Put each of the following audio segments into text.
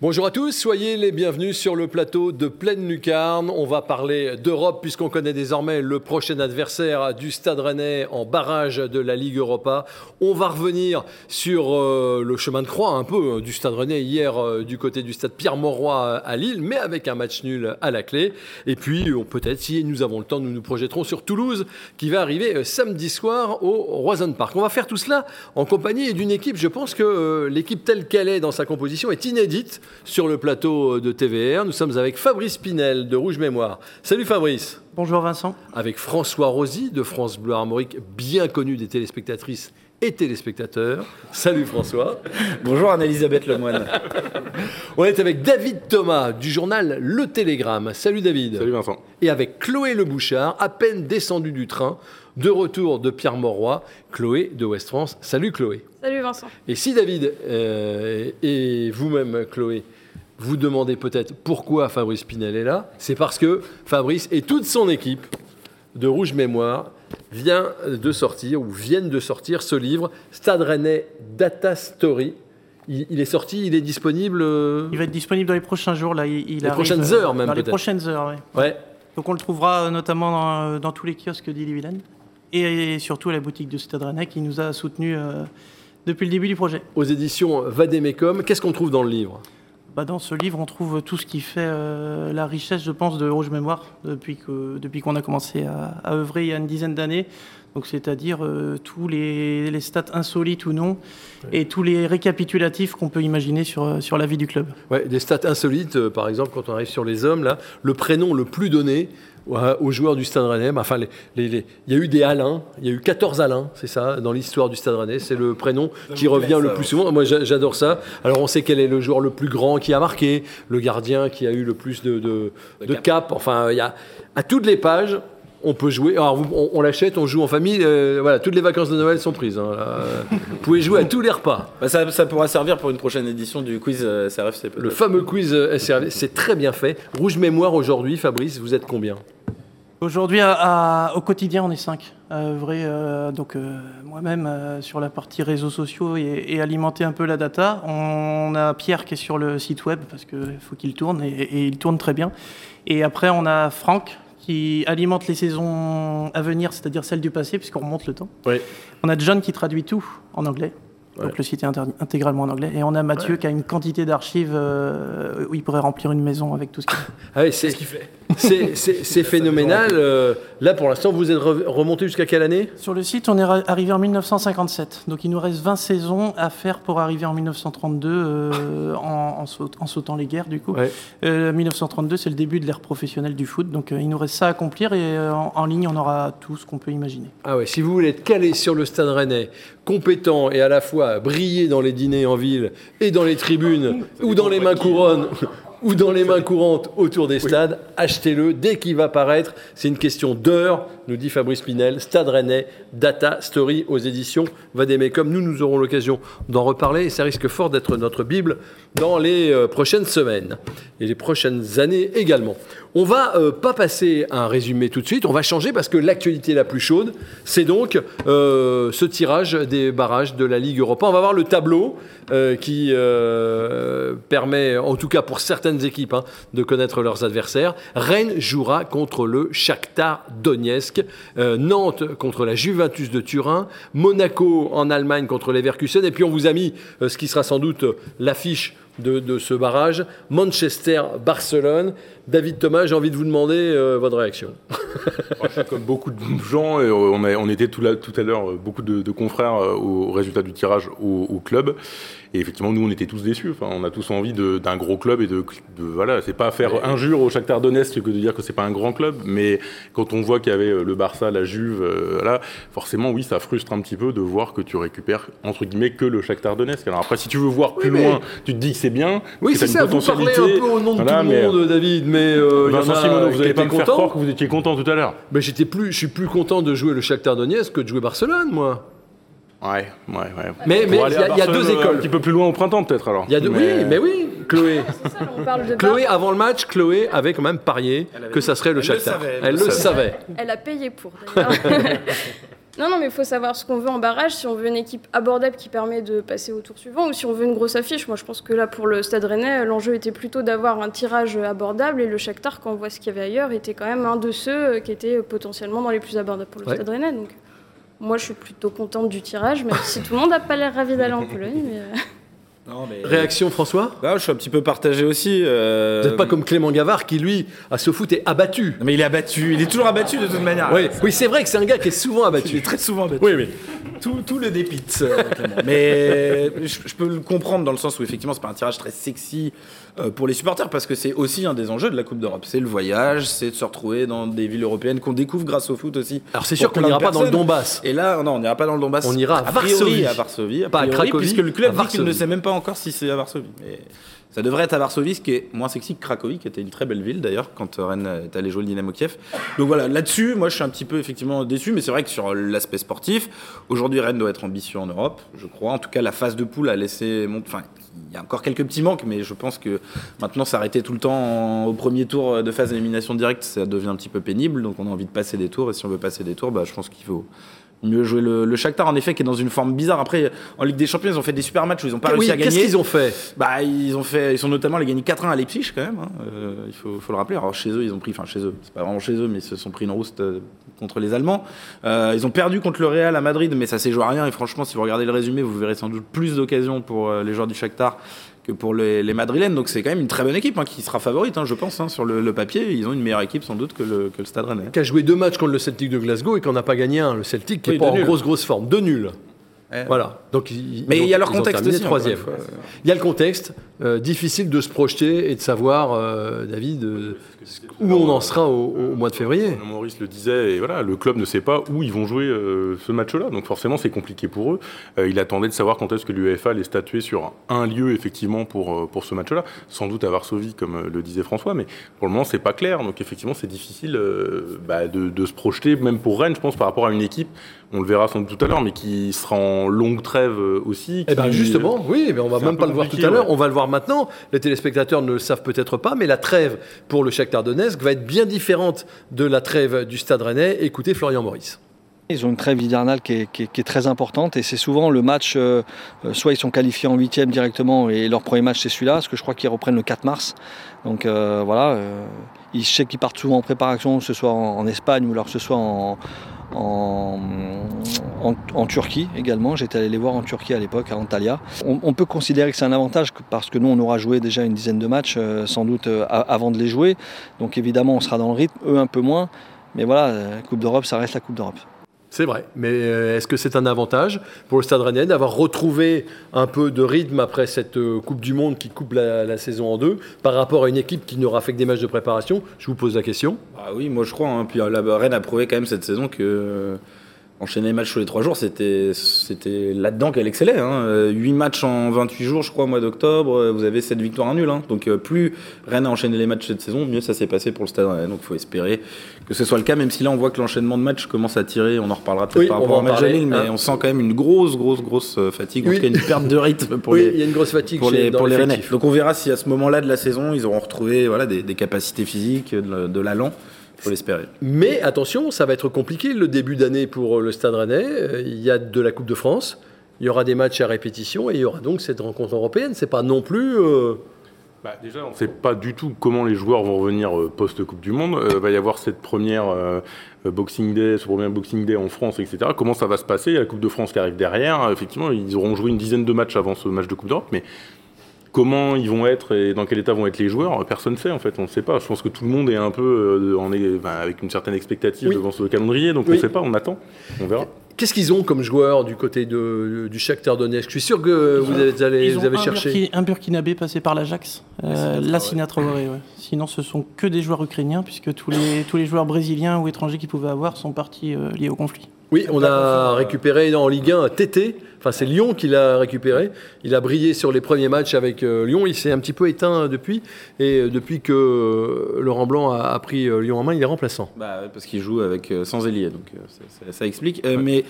Bonjour à tous, soyez les bienvenus sur le plateau de Pleine Lucarne. On va parler d'Europe puisqu'on connaît désormais le prochain adversaire du Stade Rennais en barrage de la Ligue Europa. On va revenir sur euh, le chemin de croix un peu euh, du Stade Rennais hier euh, du côté du Stade Pierre-Mauroy à Lille, mais avec un match nul à la clé. Et puis peut-être si nous avons le temps, nous nous projetterons sur Toulouse qui va arriver samedi soir au Roison Park. On va faire tout cela en compagnie d'une équipe, je pense que l'équipe telle qu'elle est dans sa composition est inédite sur le plateau de TVR. Nous sommes avec Fabrice Pinel de Rouge Mémoire. Salut Fabrice. Bonjour Vincent. Avec François Rosy de France Bleu Armorique, bien connu des téléspectatrices et téléspectateurs. Salut François. Bonjour Anne-Elisabeth Lemoine. On est avec David Thomas du journal Le Télégramme. Salut David. Salut Vincent. Et avec Chloé Le Bouchard, à peine descendu du train, de retour de Pierre Mauroy, Chloé de West France. Salut Chloé. Salut Vincent. Et si David euh, et vous-même Chloé vous demandez peut-être pourquoi Fabrice Pinel est là, c'est parce que Fabrice et toute son équipe de Rouge Mémoire vient de sortir ou viennent de sortir ce livre Stade Rennais Data Story. Il, est sorti, il est disponible. Euh, il va être disponible dans les prochains jours là. Il, les prochaines heures même. Dans les prochaines heures, oui. Ouais. Donc on le trouvera euh, notamment dans, tous les kiosques d'Ille-et-Vilaine et surtout à la boutique de Stade Rennais qui nous a soutenus euh, depuis le début du projet. Aux éditions Vademecum, qu'est-ce qu'on trouve dans le livre? Bah, dans ce livre, on trouve tout ce qui fait euh, la richesse, je pense, de Rouge Mémoire depuis qu'on depuis qu'on a commencé à, œuvrer il y a une dizaine d'années. Donc, c'est-à-dire euh, tous les, les, stats insolites ou non, et tous les récapitulatifs qu'on peut imaginer sur, sur la vie du club. Ouais, des stats insolites, par exemple, quand on arrive sur les hommes, là, le prénom le plus donné, aux joueurs du Stade Rennais. Enfin, il y a eu des Alain, il y a eu 14 Alain, c'est ça, dans l'histoire du Stade Rennais. C'est le prénom qui revient le plus souvent. Moi, j'adore ça. Alors, on sait quel est le joueur le plus grand qui a marqué, le gardien qui a eu le plus de, de, cap. Enfin, il y a à toutes les pages, on peut jouer. Alors, on, l'achète, on joue en famille. Euh, voilà, toutes les vacances de Noël sont prises. Hein, vous pouvez jouer à tous les repas. Bah, ça, ça, pourra servir pour une prochaine édition du quiz euh, SRFC. Le fameux quiz euh, SRFC, c'est très bien fait. Rouge mémoire aujourd'hui, Fabrice, vous êtes combien? Aujourd'hui, au quotidien, on est cinq vrai, euh, donc euh, moi-même euh, sur la partie réseaux sociaux et, alimenter un peu la data. On, a Pierre qui est sur le site web parce qu'il faut qu'il tourne et, il tourne très bien. Et après, on a Franck qui alimente les saisons à venir, c'est-à-dire celles du passé, puisqu'on remonte le temps. On a John qui traduit tout en anglais. Donc le site est intégralement en anglais. Et on a Mathieu qui a une quantité d'archives où il pourrait remplir une maison avec tout ce qu'il ah oui, c'est ce qu'il fait. C'est phénoménal. Euh, là, pour l'instant, vous êtes remonté jusqu'à quelle année? Sur le site, on est arrivé en 1957. Donc, il nous reste 20 saisons à faire pour arriver en 1932 euh, en, sautant les guerres, du coup. 1932, euh, c'est le début de l'ère professionnelle du foot. Donc, il nous reste ça à accomplir et en, ligne, on aura tout ce qu'on peut imaginer. Ah ouais, si vous voulez être calé sur le stade rennais, compétent et à la fois briller dans les dîners en ville et dans les tribunes ou dans les mains couronnes ou dans les mains courantes autour des stades, achetez-le dès qu'il va paraître. C'est une question d'heure, nous dit Fabrice Pinel. Stade Rennais, Data Story aux éditions Vademecum. Nous, nous aurons l'occasion d'en reparler et ça risque fort d'être notre Bible dans les euh, prochaines semaines et les prochaines années également. On va euh, pas passer un résumé tout de suite, on va changer parce que l'actualité la plus chaude, c'est donc euh, ce tirage des barrages de la Ligue Europa. On va voir le tableau qui permet, en tout cas pour certaines équipes, hein, de connaître leurs adversaires. Rennes jouera contre le Shakhtar Donetsk, Nantes contre la Juventus de Turin, Monaco en Allemagne contre Leverkusen, et puis on vous a mis ce qui sera sans doute l'affiche de, ce barrage. Manchester-Barcelone. David Thomas, j'ai envie de vous demander euh, votre réaction. Comme beaucoup de gens, euh, on, on était tout, tout à l'heure, euh, beaucoup de, confrères au résultat du tirage au club. Et effectivement, nous, on était tous déçus. Enfin, on a tous envie d'un gros club et de, de voilà, c'est pas faire injure au Shakhtar Donetsk que de dire que c'est pas un grand club, mais quand on voit qu'il y avait le Barça, la Juve, euh, forcément, oui, ça frustre un petit peu de voir que tu récupères entre guillemets que le Shakhtar Donetsk. Alors après, si tu veux voir plus loin, tu te dis que c'est bien. Oui, c'est ça. Vous parlez un peu au nom de tout le monde, David, mais euh, Vincent vous n'allez pas me faire croire que vous étiez content tout à l'heure. Mais j'étais plus, je suis plus content de jouer le Shakhtar Donetsk que de jouer Barcelone, moi. Ouais, ouais, ouais. Mais il y, a deux écoles. Un petit peu plus loin au printemps, peut-être alors. Y a deux, Oui, mais oui, Chloé. Chloé, avant le match, Chloé avait quand même parié que ça serait le Shakhtar. Elle, le savait. Elle a payé pour, Non, non, mais il faut savoir ce qu'on veut en barrage, si on veut une équipe abordable qui permet de passer au tour suivant, ou si on veut une grosse affiche. Moi, je pense que là, pour le Stade Rennais, l'enjeu était plutôt d'avoir un tirage abordable, et le Shakhtar, quand on voit ce qu'il y avait ailleurs, était quand même un de ceux qui étaient potentiellement dans les plus abordables pour le Ouais. Stade Rennais. Donc, moi, je suis plutôt contente du tirage, même si tout le monde n'a pas l'air ravi d'aller en Pologne. Mais... Non, mais- Réaction, François Bah, je suis un petit peu partagé aussi. euh, Vous n'êtes pas comme Clément Gavard qui, lui, à ce foot est abattu. Non, Mais il est abattu, il est toujours abattu de toute manière. Oui, oui c'est vrai que c'est un gars qui est souvent Il est abattu. très souvent abattu. Oui, oui. Tout, tout le dépite. euh. Mais je, je peux le comprendre dans le sens où effectivement c'est pas un tirage très sexy euh, pour les supporters parce que c'est aussi un des enjeux de la Coupe d'Europe. C'est le voyage, c'est de se retrouver dans des villes européennes qu'on découvre grâce au foot aussi. Alors c'est sûr qu'on n'ira pas dans le. Donbass. Et là, non, on n'ira pas dans le Donbass. On ira à Varsovie. à Varsovie, a Pas à priori, Cracovie, puisque le club dit qu'il ne sait même pas encore si c'est à Varsovie. Mais ça devrait être à Varsovie, ce qui est moins sexy que Cracovie, qui était une très belle ville d'ailleurs quand Rennes est allé jouer le Dynamo Kiev. Donc voilà, là-dessus, moi je suis un petit peu effectivement déçu, mais c'est vrai que sur l'aspect sportif, aujourd'hui Rennes doit être ambitieux en Europe, je crois. En tout cas, la phase de poule a laissé. Enfin, il y a encore quelques petits manques, mais je pense que maintenant s'arrêter tout le temps au premier tour de phase d'élimination directe, ça devient un petit peu pénible. Donc on a envie de passer des tours, et si on veut passer des tours, bah, je pense qu'il faut mieux jouer le, le Shakhtar en effet qui est dans une forme bizarre après en Ligue des Champions ils ont fait des super matchs où ils ont pas Oui, réussi à qu'est-ce gagner qu'ils ont fait? Bah, ils ont fait, ils sont notamment allés gagner 4-1 à Leipzig quand même. hein. Euh, il faut, faut le rappeler. Alors chez eux, ils ont pris, enfin chez eux, c'est pas vraiment chez eux, mais ils se sont pris une rouste euh, contre les Allemands. Euh, ils ont perdu contre le Real à Madrid, mais ça s'est joué à rien. Et franchement, si vous regardez le résumé, vous verrez sans doute plus d'occasions pour euh, les joueurs du Shakhtar que pour les, les Madrilènes. Donc c'est quand même une très bonne équipe hein, qui sera favorite, hein, je pense, hein, sur le, le papier. Ils ont une meilleure équipe sans doute que le, que le Stade Rennais. Qui a joué deux matchs contre le Celtic de Glasgow et qu'on n'a pas gagné un. Le Celtic qui Oui, est pas en nuls. grosse grosse forme. Deux nuls. Ouais. Voilà. Donc, ils- Mais il y a leur contexte aussi. troisième. Il y a le contexte. euh, difficile de se projeter et de savoir, euh, David, euh, où on en sera au, au mois de février. Maurice le disait, et voilà, le club ne sait pas où ils vont jouer euh, ce match-là, donc forcément c'est compliqué pour eux. Euh, il attendait de savoir quand est-ce que l'UEFA allait statuer sur un lieu effectivement pour, euh, pour ce match-là, sans doute à Varsovie comme le disait François, mais pour le moment c'est pas clair, donc effectivement c'est difficile euh, bah, de, de se projeter, même pour Rennes je pense par rapport à une équipe, on le verra sans doute tout à l'heure, mais qui sera en longue trêve aussi. Eh ben justement, oui, mais on va même pas le voir tout à l'heure, ouais. on va le voir maintenant. Les téléspectateurs ne le savent peut-être pas, mais la trêve pour le Shakhtar Va être bien différente de la trêve du Stade Rennais. Écoutez Florian Maurice. Ils ont une trêve hivernale qui est, très importante et c'est souvent le match, euh, euh, soit ils sont qualifiés en huitième directement et leur premier match c'est celui-là, parce que je crois qu'ils reprennent le 4 mars. Donc euh, voilà, euh, je sais qu'ils partent souvent en préparation, que ce soit en, en Espagne ou alors que ce soit en, en, Turquie également. J'étais allé les voir en Turquie à l'époque, à Antalya. On, on peut considérer que c'est un avantage parce que nous on aura joué déjà une dizaine de matchs euh, sans doute euh, avant de les jouer. Donc évidemment on sera dans le rythme, eux un peu moins. Mais voilà, euh, la Coupe d'Europe, ça reste la Coupe d'Europe. C'est vrai, mais euh, est-ce que c'est un avantage pour le Stade Rennais d'avoir retrouvé un peu de rythme après cette euh, Coupe du Monde qui coupe la, saison en deux par rapport à une équipe qui n'aura fait que des matchs de préparation? Je vous pose la question. Ah oui, moi je crois. hein. Puis euh, la Rennes a prouvé quand même cette saison que enchaîner les matchs tous les trois jours, c'était c'était là-dedans qu'elle excellait. Hein. Euh, 8 matchs en 28 jours, je crois, au mois d'octobre. euh, Vous avez 7 victoires, un nul. Hein. Donc euh, plus Rennes a enchaîné les matchs cette saison, mieux ça s'est passé pour le Stade Rennais. Donc il faut espérer que ce soit le cas, même si là on voit que l'enchaînement de matchs commence à tirer. On en reparlera peut-être Oui, par rapport au en match parler, Lille, mais hein. on sent quand même une grosse, grosse, grosse euh, fatigue. En tout cas, une perte de rythme pour oui, les il y a une grosse fatigue pour les, dans pour les Rennais. Donc on verra si à ce moment-là de la saison, ils auront retrouvé voilà, des, des capacités physiques, de, de l'allant. Il faut l'espérer. Mais attention, ça va être compliqué le début d'année pour le Stade Rennais. Euh, Il y a de la Coupe de France, il y aura des matchs à répétition et il y aura donc cette rencontre européenne. C'est pas non plus. euh, Bah, déjà, on ne sait pas du tout comment les joueurs vont revenir euh, post-Coupe du Monde. Il va y avoir cette première euh, euh, Boxing Day, ce premier Boxing Day en France, etc. Comment ça va se passer? Il y a la Coupe de France qui arrive derrière. Euh, Effectivement, ils auront joué une dizaine de matchs avant ce match de Coupe d'Europe, mais comment ils vont être et dans quel état vont être les joueurs, personne ne sait en fait. On ne sait pas. Je pense que tout le monde est un peu euh, en est, avec une certaine expectative Oui. devant ce calendrier, donc on ne sait pas, on attend, on verra. Qu'est-ce qu'ils ont comme joueurs du côté de, du Shakhtar Donetsk? Je suis sûr que vous avez, vous avez un, cherché. Burki- un Burkinabé passé par l'Ajax, euh, Lassina Traoré. ouais. Sinon, ce sont que des joueurs ukrainiens, puisque tous les, tous les joueurs brésiliens ou étrangers qu'ils pouvaient avoir sont partis euh, liés au conflit. Oui, on a récupéré en Ligue 1 Tété. Enfin, c'est Lyon qui l'a récupéré. Il a brillé sur les premiers matchs avec euh, Lyon. Il s'est un petit peu éteint depuis. Et euh, depuis que euh, Laurent Blanc a, a pris euh, Lyon en main, il est remplaçant. Bah, parce qu'ils jouent avec, euh, sans ailier, donc euh, ça, ça- ça explique. Euh, Mais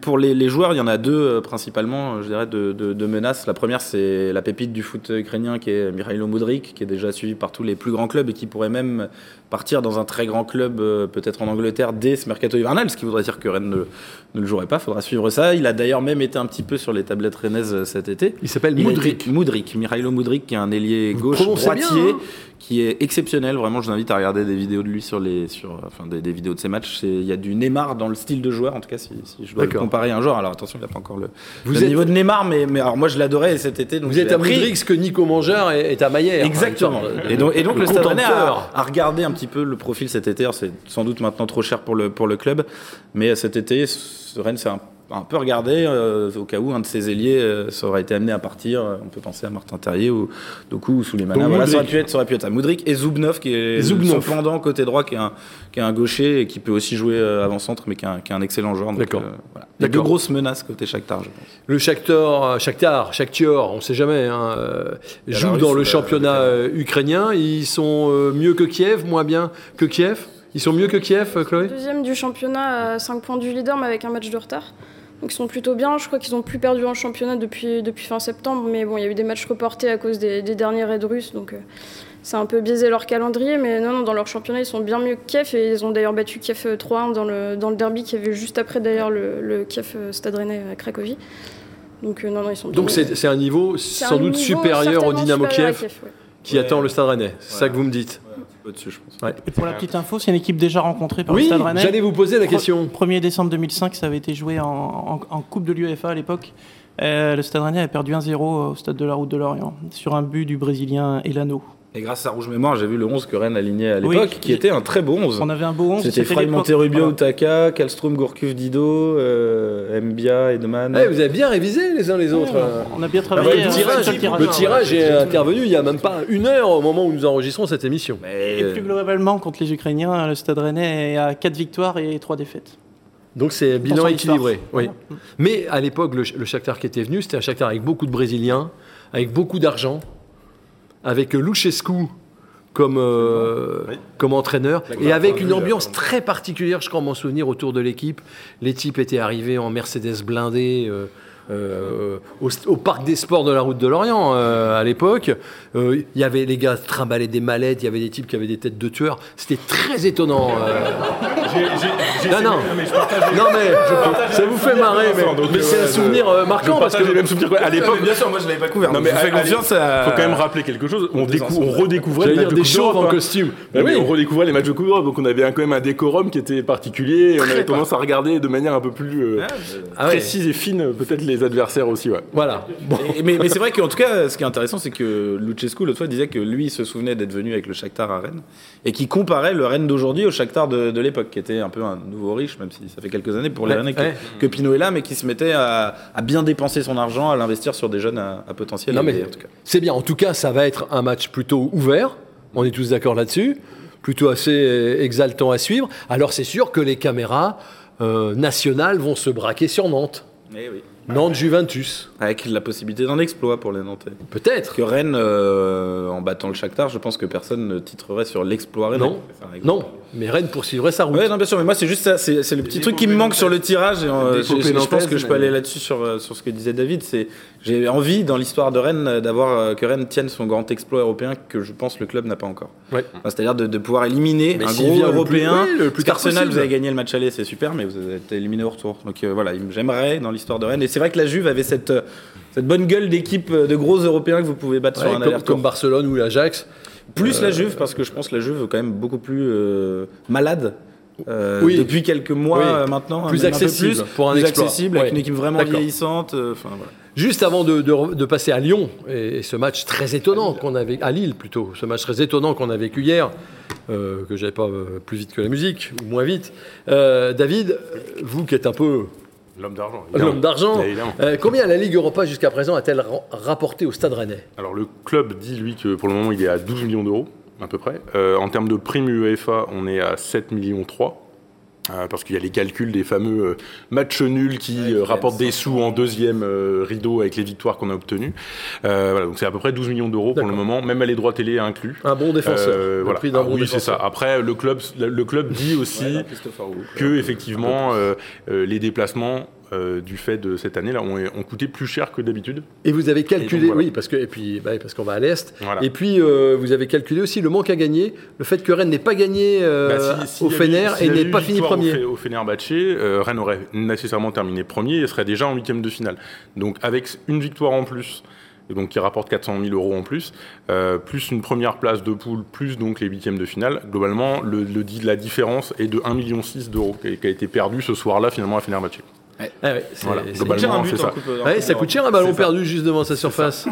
Pour les, les joueurs, il y en a deux euh, principalement, euh, je dirais, de, de- de menaces. La première, c'est la pépite du foot ukrainien qui est Mikhailo Mudryk, qui est déjà suivi par tous les plus grands clubs et qui pourrait même partir dans un très grand club, euh, peut-être en Angleterre, dès ce mercato hivernal, ce qui voudrait dire que Rennes ne, ne le jouerait pas. Il faudra suivre ça. Il a d'ailleurs même été un petit peu sur les tablettes rennaises euh, cet été. Il s'appelle Moudric. Moudric, Mikhailo Moudric, qui est un ailier gauche bien, droitier, hein qui est exceptionnel. Vraiment, je vous invite à regarder des vidéos de lui sur les, sur, enfin, des, des vidéos de ses matchs. Il y a du Neymar dans le style de joueur, en tout cas, si, si je dois le comparer un joueur. Alors attention, il n'a pas encore le, Vous le êtes- niveau de Neymar, mais, mais alors moi je l'adorais cet été. Donc Vous êtes à. Moudric ce que Nico Mangeur est, est à Maillère. Exactement. Enfin, Et donc, et donc le, Stade Rennais a regardé un petit peu le profil cet été. C'est sans doute maintenant trop cher pour le, pour le club, mais cet été, Rennes s'est un, un peu regardé euh, au cas où un de ses ailiers euh, ça aurait été amené à partir. On peut penser à Martin Terrier ou Doku ou Souleymana. Donc, Voilà, ça, aurait pu être, ça aurait pu être à Moudric et Zoubnov qui est Zoubnov. son pendant côté droit qui est un, qui est un gaucher et qui peut aussi jouer euh, avant-centre mais qui est un, qui est un excellent joueur. D'accord. euh, voilà. Les deux D'accord. grosses menaces côté Shakhtar, je pense. Le Shakhtar, Shakhtar, Shakhtar, on sait jamais, hein, euh, Il y a joue dans le championnat euh, ukrainien. Ils sont euh, mieux que Kiev, moins bien que Kiev? Ils sont mieux que Kiev, euh, Chloé? Deuxième du championnat à 5 points du leader, mais avec un match de retard. Donc ils sont plutôt bien. Je crois qu'ils ont plus perdu en championnat depuis, depuis fin septembre, mais bon, il y a eu des matchs reportés à cause des, des derniers raids russes, donc euh, ça a un peu biaisé leur calendrier. Mais non, non, dans leur championnat, ils sont bien mieux que Kiev et ils ont d'ailleurs battu Kiev euh, 3-1 dans le, dans le derby qui avait juste après d'ailleurs le, le Kiev euh, Stade Rennais à Cracovie. Donc euh, non, non, ils sont bien Donc c'est c'est un niveau sans un doute niveau supérieur au Dynamo Kiev ouais. qui Ouais. attend le Stade Rennais. C'est ça que vous me dites Je pense. Ouais. Et pour la petite info, c'est une équipe déjà rencontrée par le Oui, Stade Rennais. j'allais vous poser la question. 1er décembre 2005, ça avait été joué en, en- en Coupe de l'UEFA à l'époque. Euh, le Stade Rennais avait perdu 1-0 au Stade de la Route de Lorient sur un but du Brésilien Elano. Et grâce à Rouge Mémoire, j'ai vu le 11 que Rennes alignait à Oui. l'époque, qui était un très beau 11. On avait un beau 11. C'était Frey l'époque- Monterrubio, voilà. Utaka, Kallström, Gourcuff, Dido, euh, Mbia, Edeman. Eh, vous avez bien révisé les uns les autres. hein. On a bien Ah travaillé. ouais, le euh, tirage, sur le tirage. le tirage est intervenu il n'y a même pas une heure au moment où nous enregistrons cette émission. Mais, Et euh, plus globalement, contre les Ukrainiens, le Stade Rennais est à 4 victoires et 3 défaites. Donc c'est bilan équilibré. Oui. Mais à l'époque, le, le Shakhtar qui était venu, c'était un Shakhtar avec beaucoup de Brésiliens, avec beaucoup d'argent, avec Luchescu comme, euh, Oui. comme entraîneur, et avec une ambiance là, très particulière, je crois m'en souvenir, autour de l'équipe. Les types étaient arrivés en Mercedes blindé. euh, euh, au, au parc des sports de la route de l'Orient euh, à l'époque. Euh, Il y avait les gars trimballaient des mallettes, il y avait des types qui avaient des têtes de tueurs. C'était très étonnant. euh. Non, non. mais je partage, Non mais ça vous fait marrer, mais, c'est euh, un souvenir euh, je marquant parce que les mêmes souvenirs. À l'époque, bien sûr, moi je l'avais pas couvert. Non, mais allez, confiance à. faut quand même rappeler quelque chose. On, décou- redécouvrait j'allais le dire match de des Coupe chauves en costume. Oui, on redécouvrait les matchs de Coupe d'Europe, donc on avait quand même un décorum qui était particulier. Et on avait tendance à regarder de manière un peu plus euh, Ah précise et fine, euh, peut-être les adversaires aussi. Ouais. Voilà. Bon. Et- mais mais c'est vrai qu'en tout cas, ce qui est intéressant, c'est que Luchescu, l'autre fois, disait que lui, il se souvenait d'être venu avec le Shakhtar à Rennes et qui comparait le Rennes d'aujourd'hui au Shakhtar de, de l'époque, qui était un peu un nouveau riche, même si ça fait quelques années pour les Ouais, Rennais que, ouais. que Pinot est là, mais qui se mettait à, à bien dépenser son argent, à l'investir sur des jeunes à, à potentiel. Non, mais élevé, en tout cas. c'est bien. En tout cas, ça va être un match plutôt ouvert. On est tous d'accord là-dessus. Plutôt assez euh, exaltant à suivre. Alors c'est sûr que les caméras euh, nationales vont se braquer sur Nantes. Eh oui. Nantes-Juventus. Avec la possibilité d'un exploit pour les Nantais. Peut-être. Que Rennes, euh, en battant le Shakhtar, je pense que personne ne titrerait sur l'exploit Rennes. Non. Non. Mais Rennes poursuivrait sa route. Ouais, non, bien sûr, mais moi c'est juste ça, c'est le petit truc qui me manque sur le tirage. Et, euh, je, pense que je peux aller là-dessus sur, euh, sur ce que disait David. C'est j'ai envie dans l'histoire de Rennes euh, d'avoir euh, que Rennes tienne son grand exploit européen que je pense le club n'a pas encore. Ouais. Enfin, C'est-à-dire de, de pouvoir éliminer Mais un gros vient le plus- européen. oui, le plus tard qu'Arsenal, possible. vous avez gagné le match aller, c'est super, mais vous avez été éliminé au retour. Donc euh, voilà, il- j'aimerais dans l'histoire de Rennes. Et c'est vrai que la Juve avait cette euh, cette bonne gueule d'équipe de gros européens que vous pouvez battre Ouais, sur un comme, comme Barcelone ou l'Ajax. Plus la Juve, parce que je pense que la Juve est quand même beaucoup plus euh, malade. euh, Oui. Depuis quelques mois Oui. euh, maintenant, Plus un accessible plus, pour un plus exploit. accessible, avec une équipe vraiment vieillissante. euh, voilà. Juste avant de, de- de passer à Lyon, et, et ce match très étonnant qu'on avait à Lille plutôt, ce match très étonnant qu'on a vécu hier, euh, que j'avais pas euh, plus vite que la musique ou moins vite. Euh, David, vous qui êtes un peu L'homme d'argent. l'homme d'argent, euh, combien la Ligue Europa jusqu'à présent a-t-elle ra- rapporté au Stade Rennais? Alors le club dit lui que pour le moment il est à 12 millions d'euros à peu près. Euh, en termes de prime UEFA, on est à 7 millions 3. Euh, parce qu'il y a les calculs des fameux euh, matchs nuls qui Ouais, euh, rapportent des sous en deuxième rideau avec les victoires qu'on a obtenues. Euh, voilà, donc c'est à peu près 12 millions d'euros pour le moment, même les droits télé inclus. Un bon défenseur. Euh, le voilà. prix d'un Ah bon oui, c'est ça. Après, le club, le club dit aussi Ouais, que effectivement euh, les déplacements euh, du fait de cette année là ont, ont coûté plus cher que d'habitude. Et vous avez calculé, Et donc, voilà. oui, parce que et puis bah, parce qu'on va à l'est. Voilà. Et puis euh, vous avez calculé aussi le manque à gagner, le fait que Rennes n'ait pas gagné euh, Bah, si- au Fener et n'ait pas fini premier. Au, au Fenerbahçe, Rennes aurait nécessairement terminé premier et serait déjà en huitième de finale. Donc avec une victoire en plus, et donc qui rapporte 400 000 euros en plus, euh, plus une première place de poule, plus donc les huitièmes de finale, globalement le, la différence est de 1,6 million d'euros qui a, qui a été perdu ce soir-là finalement à Fenerbahçe. Ah ouais, c'est- Voilà, c'est- globalement, Cher un but c'est en ça. coupe- en Ouais, coupe ça coûte cher un ballon perdu juste devant sa surface.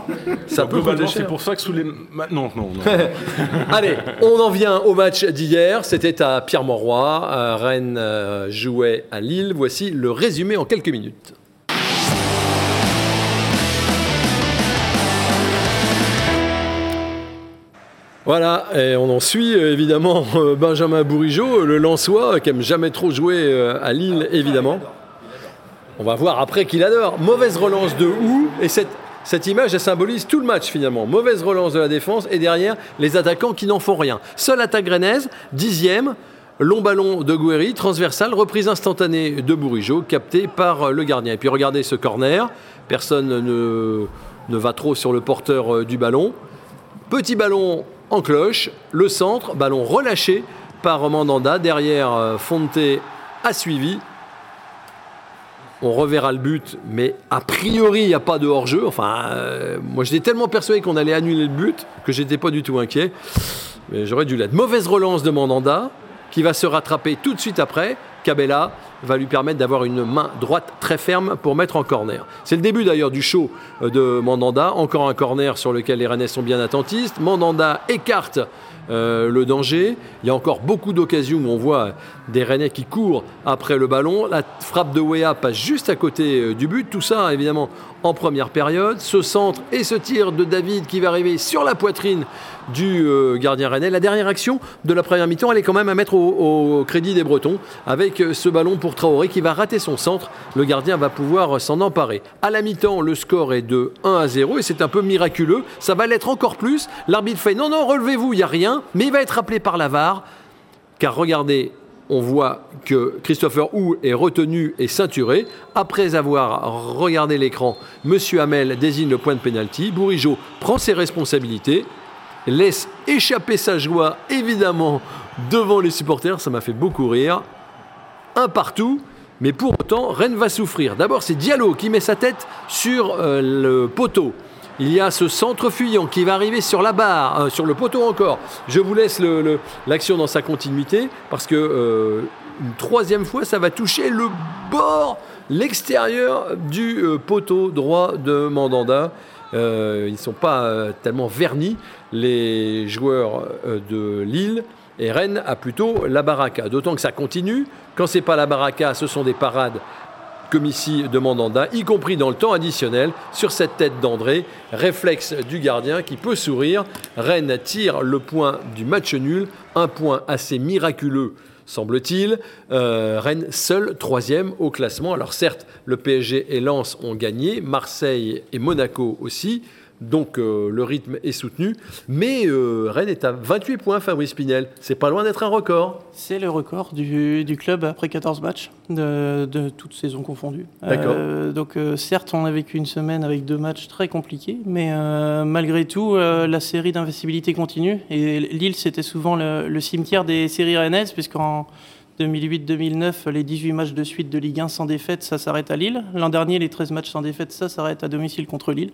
Ça peut coûter globalement, c'est cher. pour ça que sous les... Non, non, non. Allez, on en vient au match d'hier. C'était à Pierre-Mauroy. Euh, Rennes euh, jouait à Lille. Voici le résumé en quelques minutes. Voilà, et on en suit euh, évidemment euh, Benjamin Bourigeau, le Lensois, qui aime jamais trop jouer euh, à Lille, évidemment. On va voir après qu'il adore. Mauvaise relance de Hou, et cette, image, elle symbolise tout le match finalement. Mauvaise relance de la défense, et derrière, les attaquants qui n'en font rien. Seule attaque rennaise, dixième, long ballon de Guéry, transversal, reprise instantanée de Bourigeau, capté par le gardien. Et puis regardez ce corner, personne ne, ne va trop sur le porteur euh, du ballon. Petit ballon en cloche, le centre, ballon relâché par Mandanda. Derrière, euh, Fonte a suivi. On reverra le but, mais a priori, il n'y a pas de hors-jeu. Enfin, euh, moi, j'étais tellement persuadé qu'on allait annuler le but que j'étais pas du tout inquiet. Mais j'aurais dû l'être. Mauvaise relance de Mandanda, qui va se rattraper tout de suite après. Cabella va lui permettre d'avoir une main droite très ferme pour mettre en corner. C'est le début d'ailleurs du show euh, de Mandanda. Encore un corner sur lequel les Rennais sont bien attentistes. Mandanda écarte euh, le danger. Il y a encore beaucoup d'occasions où on voit des Rennais qui courent après le ballon. La frappe de Wea passe juste à côté euh, du but. Tout ça, évidemment, en première période. Ce centre et ce tir de David qui va arriver sur la poitrine du euh, gardien Rennais. La dernière action de la première mi-temps, elle est quand même à mettre au, crédit des Bretons avec euh, ce ballon pour Traoré qui va rater son centre. Le gardien va pouvoir s'en emparer. À la mi-temps, le score est de 1 à 0 et c'est un peu miraculeux. Ça va l'être encore plus. L'arbitre fait non, non, relevez-vous, il n'y a rien. Mais il va être rappelé par la VAR car regardez, on voit que Christopher Hu est retenu et ceinturé. Après avoir regardé l'écran, Monsieur Hamel désigne le point de pénalty. Bourigeau prend ses responsabilités, laisse échapper sa joie, évidemment, devant les supporters. Ça m'a fait beaucoup rire. Un partout. Mais pour autant, Rennes va souffrir. D'abord, c'est Diallo qui met sa tête sur euh, le poteau. Il y a ce centre fuyant qui va arriver sur la barre, euh, sur le poteau encore. Je vous laisse l'action dans sa continuité parce que euh, une troisième fois, ça va toucher le bord, l'extérieur du poteau droit de Mandanda. Euh, ils ne sont pas euh, tellement vernis, les joueurs euh, de Lille. Et Rennes a plutôt la baraka. D'autant que ça continue. Quand c'est pas la baraka, ce sont des parades comme ici de Mandanda, y compris dans le temps additionnel, sur cette tête d'André. Réflexe du gardien qui peut sourire. Rennes tire le point du match nul, un point assez miraculeux, semble-t-il. Euh, Rennes seul troisième au classement. Alors certes, le PSG et Lens ont gagné, Marseille et Monaco aussi. Donc euh, le rythme est soutenu, mais euh, Rennes est à 28 points, Fabrice Pinel. C'est pas loin d'être un record. C'est le record du, du club après 14 matchs, de, de toutes saisons confondues. D'accord. Euh, donc certes, on a vécu une semaine avec deux matchs très compliqués, mais malgré tout, la série d'investibilité continue. Et Lille, c'était souvent le, le cimetière des séries rennaises, puisqu'en 2008-2009, les 18 matchs de suite de Ligue 1 sans défaite, ça s'arrête à Lille. L'an dernier, les 13 matchs sans défaite, ça s'arrête à domicile contre Lille.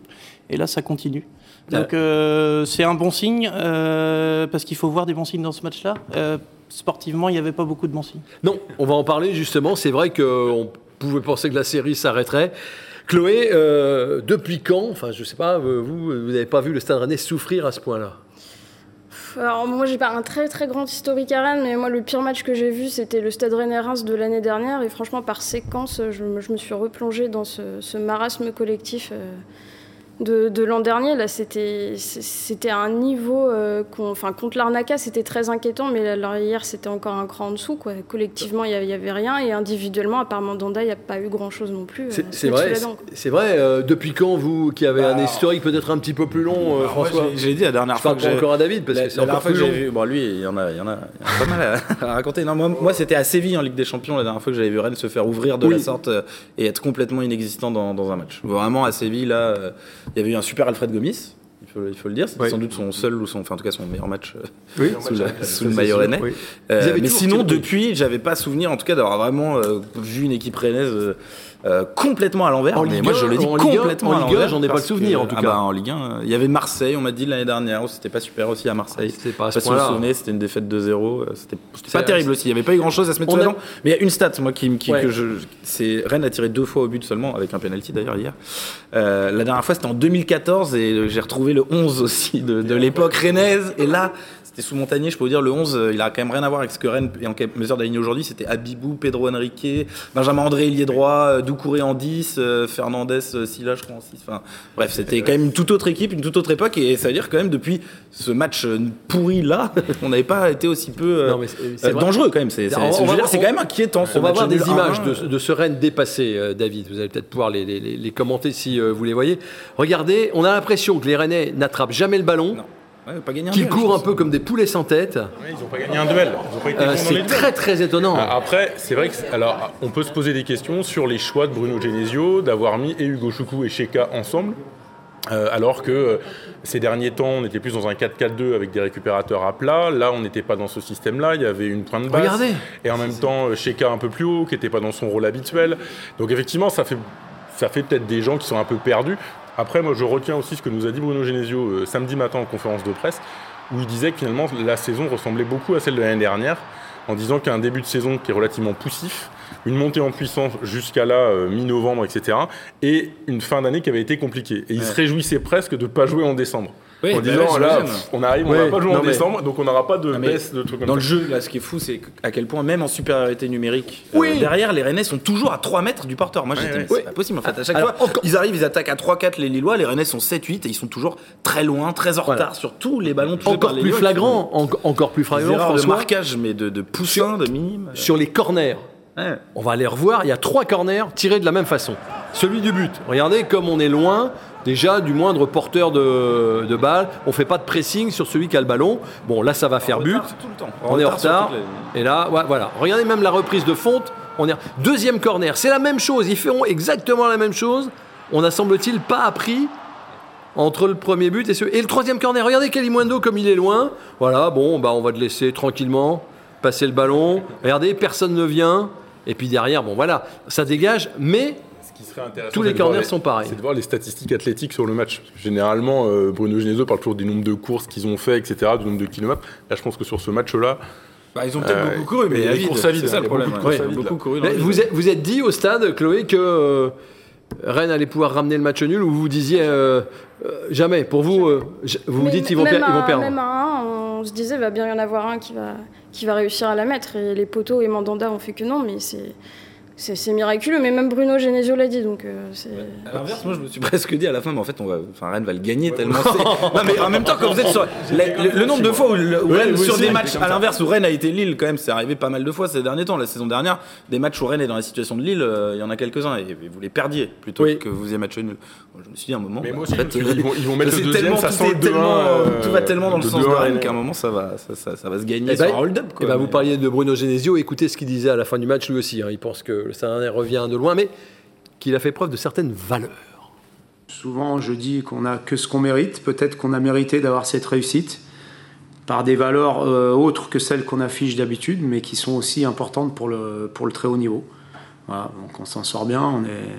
Et là, ça continue. Donc euh, c'est un bon signe, euh, parce qu'il faut voir des bons signes dans ce match-là. Euh, sportivement, il n'y avait pas beaucoup de bons signes. Non, on va en parler justement. C'est vrai qu'on pouvait penser que la série s'arrêterait. Chloé, euh, depuis quand, enfin je sais pas, euh, vous, vous n'avez pas vu le Stade Rennais souffrir à ce point-là? Alors moi j'ai pas un très très grand historique à Rennes, mais moi le pire match que j'ai vu c'était le Stade Rennais-Reims de l'année dernière et franchement par séquence je, me- suis replongée dans ce, ce marasme collectif. euh, de, de l'an dernier. Là, c'était c'était un niveau, euh, qu'on- enfin contre l'Arnaca, c'était très inquiétant, mais là, là, hier, c'était encore un cran en dessous. Quoi. Collectivement, il n'y avait rien, et individuellement, à part Mandanda, il n'y a pas eu grand-chose non plus. C'est euh, vrai, sous c'est- vrai. euh, depuis quand vous, qui avez un Bah, historique peut-être un petit peu plus long, euh, Alors, moi, François je l'ai- je l'ai dit la dernière Je fois j'ai encore à David parce la, que c'est la encore dernière fois plus que long. j'ai vu, bon lui, il y en a, il y en a, il y en a pas mal à, à raconter. Non, moi, moi, c'était à Séville en Ligue des Champions la dernière fois que j'avais vu Rennes se faire ouvrir de Oui. la sorte euh, et être complètement inexistant dans, dans un match. Vraiment à Séville là, euh, il y avait eu un super Alfred Gomis. Il faut, il faut le dire, c'était Oui. sans doute son seul ou son, enfin en tout cas son meilleur match euh, Oui, sous, la- sous le c'est maillot rennais. oui. Euh, mais sinon, depuis, j'avais pas souvenir, en tout cas, d'avoir vraiment euh, vu une équipe rennaise euh, euh, complètement à l'envers. En Mais Ligue moi, 1, je le dis en Ligue 1, complètement en à Ligue 1, l'envers. j'en ai pas le souvenir, que- en tout ah cas. bah, en Ligue 1, euh, il y avait Marseille, on m'a dit l'année dernière, c'était pas super aussi à Marseille. C'était pas à ce Pas si vous vous point-là. souvenez, c'était une défaite de 0 euh, C'était pas terrible aussi. Il n'y avait pas eu grand-chose à se mettre sous la a- dent. Mais il y a une stat, moi, qui, qui- Ouais. que je. C'est Rennes a tiré deux fois au but seulement, avec un penalty d'ailleurs hier. Euh, la dernière fois, c'était en 2014 et j'ai retrouvé le 11 aussi de, de l'époque rennaise. Et là, c'était sous Montagnier, je peux vous dire, le 11, euh, il a quand même rien à voir avec ce que Rennes est en mesure d'aligner aujourd'hui. C'était Abibou, Pedro Henrique, Benjamin André, ailier droit, euh, Doucouré en 10, euh, Fernandez, Silla, je crois en 6. Enfin, bref, c'était quand même une toute autre équipe, une toute autre époque. Et ça veut dire quand même, depuis ce match euh, pourri là, on n'avait pas été aussi peu Non, mais dangereux quand même. C'est quand même inquiétant ce On va voir des images 1-1. de, de ce Rennes dépassé, euh, David. Vous allez peut-être pouvoir les, les- les- les commenter si euh, vous les voyez. Regardez, on a l'impression que les Rennais n'attrapent jamais le ballon, Non. Ouais, pas gagné un qu'ils duel, je courent un peu comme des poulets sans tête. Ouais, ils n'ont pas gagné un duel. Euh, c'est très très étonnant. Ah, Après, c'est vrai que alors on peut se poser des questions sur les choix de Bruno Genesio d'avoir mis et Hugo Choukou et Sheka ensemble. euh, alors que euh, ces derniers temps, on était plus dans un 4-4-2 avec des récupérateurs à plat. Là, on n'était pas dans ce système-là. Il y avait une pointe basse. Regardez. Et en même temps, euh, Sheka un peu plus haut, qui n'était pas dans son rôle habituel. Donc effectivement, ça fait, ça fait peut-être des gens qui sont un peu perdus. Après, moi, je retiens aussi ce que nous a dit Bruno Genesio euh, samedi matin en conférence de presse, où il disait que finalement, la saison ressemblait beaucoup à celle de l'année dernière, en disant qu'un début de saison qui est relativement poussif, une montée en puissance jusqu'à là, euh, mi-novembre, etc., et une fin d'année qui avait été compliquée. Et il se réjouissait presque de ne pas jouer en décembre. Oui, en bah disant, ouais, là, pff, on arrive, on Ouais, va pas jouer non, en mais- décembre, donc on n'aura pas de baisse de trucs comme Dans ça. le jeu, là, ce qui est fou, c'est à quel point, même en supériorité numérique, euh, derrière, les Rennais sont toujours à 3 mètres du porteur. Moi, Ouais, j'étais, ouais. mais c'est pas possible. En fait, à chaque Alors, fois, encore- ils arrivent, ils attaquent à 3-4 les Lillois, les Rennais sont 7-8 et ils sont toujours très loin, très en Voilà. retard sur tous les ballons touchés par Encore les plus Lillois, flagrant, en- encore plus flagrant, erreurs de François, marquage, mais de, de poussin, de minime. sur les corners. Ouais. On va les revoir. Il y a trois corners tirés de la même façon. Celui du but. Regardez comme on est loin déjà du moindre porteur de, de balle. On fait pas de pressing sur celui qui a le ballon. Bon, là, ça va faire but. Tout le temps. On est en retard. Et là, ouais, voilà. Regardez même la reprise de fonte. On est deuxième corner. C'est la même chose. Ils feront exactement la même chose. On n'a semble-t-il pas appris entre le premier but et, ce... et le troisième corner. Regardez Kalimundo comme il est loin. Voilà, bon, bah on va te laisser tranquillement passer le ballon. Regardez, personne ne vient. Et puis derrière, bon voilà, ça dégage. Mais Ce qui serait intéressant, Tous les corners sont pareils. C'est de voir les statistiques athlétiques sur le match. Généralement, euh, Bruno Genesio parle toujours des nombres de courses qu'ils ont fait, etc., du nombre de kilomètres. Là, je pense que sur ce match-là, Bah, ils ont peut-être Euh, beaucoup couru, mais il y a à des vide. courses à vide, C'est ça hein, le il problème. beaucoup ouais. vide, beaucoup couru. mais vous êtes, vous êtes dit au stade, Chloé, que euh, Rennes allait pouvoir ramener le match nul ou vous disiez euh, euh, jamais? Pour vous, euh, vous vous Mais dites qu'ils vont, même per- ils vont à- perdre. Même à 1, on se disait va bien y en avoir un qui va, qui va réussir à la mettre. Et les poteaux et Mandanda ont fait que non, mais c'est. C'est c'est miraculeux, mais même Bruno Genesio l'a dit, donc euh, c'est. À l'inverse, moi je me suis presque dit à la fin, mais en fait, on va, enfin, Rennes va le gagner tellement c'est. Non, mais en même temps, quand vous êtes sur. la- le, le nombre de fois où, le- où Ouais, Rennes, sur aussi, des matchs, à l'inverse, où Rennes a été Lille, quand même, c'est arrivé pas mal de fois ces derniers temps. La saison dernière, des matchs où Rennes est dans la situation de Lille, euh, il y en a quelques-uns, et, vous les perdiez plutôt Oui. que vous faisiez match nul. Je me suis dit à un moment. Mais bah, moi aussi, en fait, ils vont- ils vont mettre c'est le deuxième, tellement- ça tout sent est le tellement, 2-1, euh, Tout va tellement dans le sens de 2-1 Rennes qu'à un moment, ça va, se gagner ben, un hold-up. vous parliez de Bruno Genesio. Écoutez ce qu'il disait à la fin du match, lui aussi. hein. Il pense que le Saint-Denis revient de loin, mais qu'il a fait preuve de certaines valeurs. Souvent, je dis qu'on n'a que ce qu'on mérite. Peut-être qu'on a mérité d'avoir cette réussite par des valeurs euh, autres que celles qu'on affiche d'habitude, mais qui sont aussi importantes pour le, très haut niveau. Voilà, donc on s'en sort bien, on est,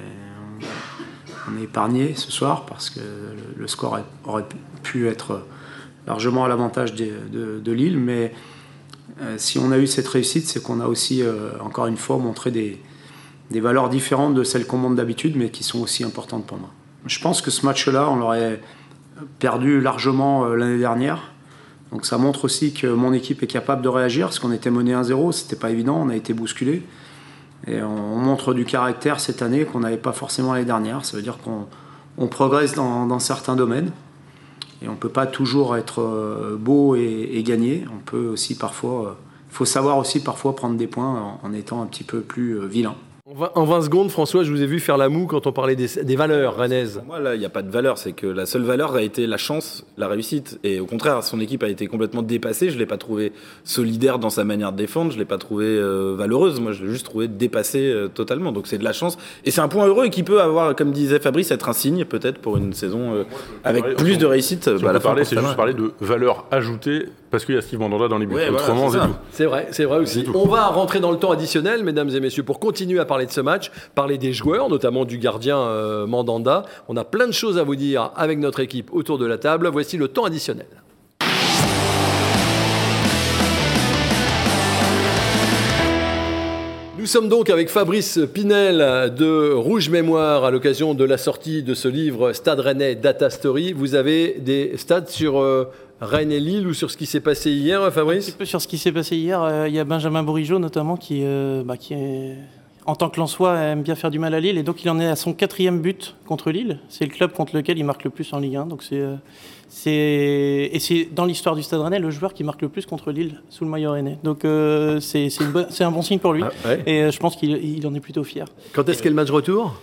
épargné ce soir parce que le, score aurait pu être largement à l'avantage de Lille, mais euh, si on a eu cette réussite, c'est qu'on a aussi, euh, encore une fois, montré des, des valeurs différentes de celles qu'on montre d'habitude, mais qui sont aussi importantes pour moi. Je pense que ce match-là, on l'aurait perdu largement euh, l'année dernière. Donc ça montre aussi que mon équipe est capable de réagir, parce qu'on était mené 1-0, c'était pas évident, on a été bousculé. Et on montre du caractère cette année qu'on n'avait pas forcément l'année dernière. Ça veut dire qu'on on progresse dans, certains domaines. Et on ne peut pas toujours être euh, beau et, gagner. On peut aussi parfois. Il faut savoir aussi parfois prendre des points en, étant un petit peu plus euh, vilain. En 20 secondes, François, je vous ai vu faire la moue quand on parlait des, des valeurs rennaises. Pour moi, là, il n'y a pas de valeur. C'est que la seule valeur a été la chance, la réussite. Et au contraire, son équipe a été complètement dépassée. Je ne l'ai pas trouvé solidaire dans sa manière de défendre. Je ne l'ai pas trouvé euh, valeureuse. Moi, je l'ai juste trouvé dépassée euh, totalement. Donc, c'est de la chance. Et c'est un point heureux qui peut avoir, comme disait Fabrice, être un signe peut-être pour une saison euh, avec parler- plus de on- réussite. Si on bah, à peut la fin, parler, c'est juste parler de valeur ajoutée parce qu'il y a Steve Mandanda dans les buts. Ouais, voilà, Autrement, c'est c'est ça. tout. C'est vrai, c'est vrai aussi. On va rentrer dans le temps additionnel, mesdames et messieurs, pour continuer à parler de ce match, parler des joueurs, notamment du gardien euh, Mandanda. On a plein de choses à vous dire avec notre équipe autour de la table. Voici le temps additionnel. Nous sommes donc avec Fabrice Pinel de Rouge Mémoire à l'occasion de la sortie de ce livre Stade Rennais Data Story. Vous avez des stats sur euh, Rennes et Lille ou sur ce qui s'est passé hier, Un petit Fabrice peu sur ce qui s'est passé hier, euh, il y a Benjamin Bourigeau notamment qui, euh, bah, qui est, en tant que Lensois aime bien faire du mal à Lille et donc il en est à son quatrième but contre Lille. C'est le club contre lequel il marque le plus en Ligue 1. Donc c'est, euh, c'est, et c'est dans l'histoire du Stade Rennais le joueur qui marque le plus contre Lille sous le maillot rennais. Donc c'est, un bon signe pour lui. Ah, ouais. Et je pense qu'il il en est plutôt fier. Quand est-ce qu'est le match retour?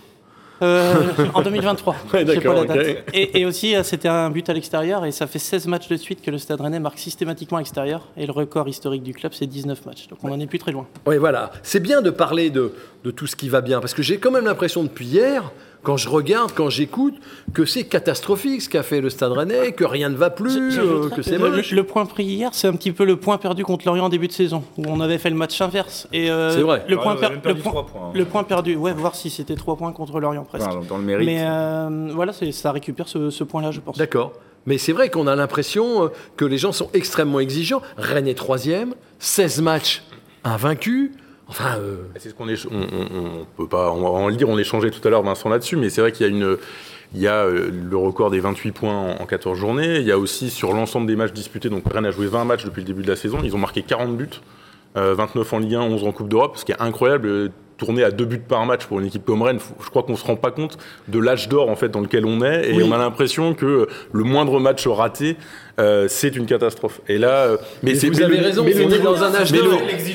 En 2023. Ouais, Je sais d'accord, pas la date. Et, et aussi, euh, c'était un but à l'extérieur et ça fait 16 matchs de suite que le Stade Rennais marque systématiquement à l'extérieur. Et le record historique du club, c'est 19 matchs. Donc on n'en est plus très loin. Oui, voilà. C'est bien de parler de, de tout ce qui va bien, parce que j'ai quand même l'impression depuis hier, quand je regarde, quand j'écoute, que c'est catastrophique ce qu'a fait le Stade Rennais, que rien ne va plus, euh, que c'est le, moche. le- le point pris hier, c'est un petit peu le point perdu contre Lorient en début de saison, où on avait fait le match inverse. Et euh, C'est vrai. Le Ouais, point, perdu le, point, trois points, hein. le point perdu, ouais, voir si c'était 3 points contre Lorient presque. Enfin, dans le mérite. Mais euh, voilà, ça récupère ce, ce point-là, je pense. D'accord. Mais c'est vrai qu'on a l'impression que les gens sont extrêmement exigeants. Rennes est troisième, 16 matchs invaincus. Enfin, euh, C'est ce qu'on. On, on- on peut pas. On va en le dire. On échangeait tout à l'heure, Vincent, là-dessus. Mais c'est vrai qu'il y a une. Il y a euh, le record des 28 points en, en 14 journées. Il y a aussi sur l'ensemble des matchs disputés. Donc Rennes a joué 20 matchs depuis le début de la saison. Ils ont marqué 40 buts, euh, 29 en Ligue 1, 11 en Coupe d'Europe. Ce qui est incroyable. euh, Tourner à deux buts par match pour une équipe comme Rennes, je crois qu'on se rend pas compte de l'âge d'or en fait dans lequel on est, et Oui. on a l'impression que le moindre match raté, euh, c'est une catastrophe. Et là, euh, mais, Mais c'est vous mais avez le- raison, mais le on est niveau- dans un âge mais le-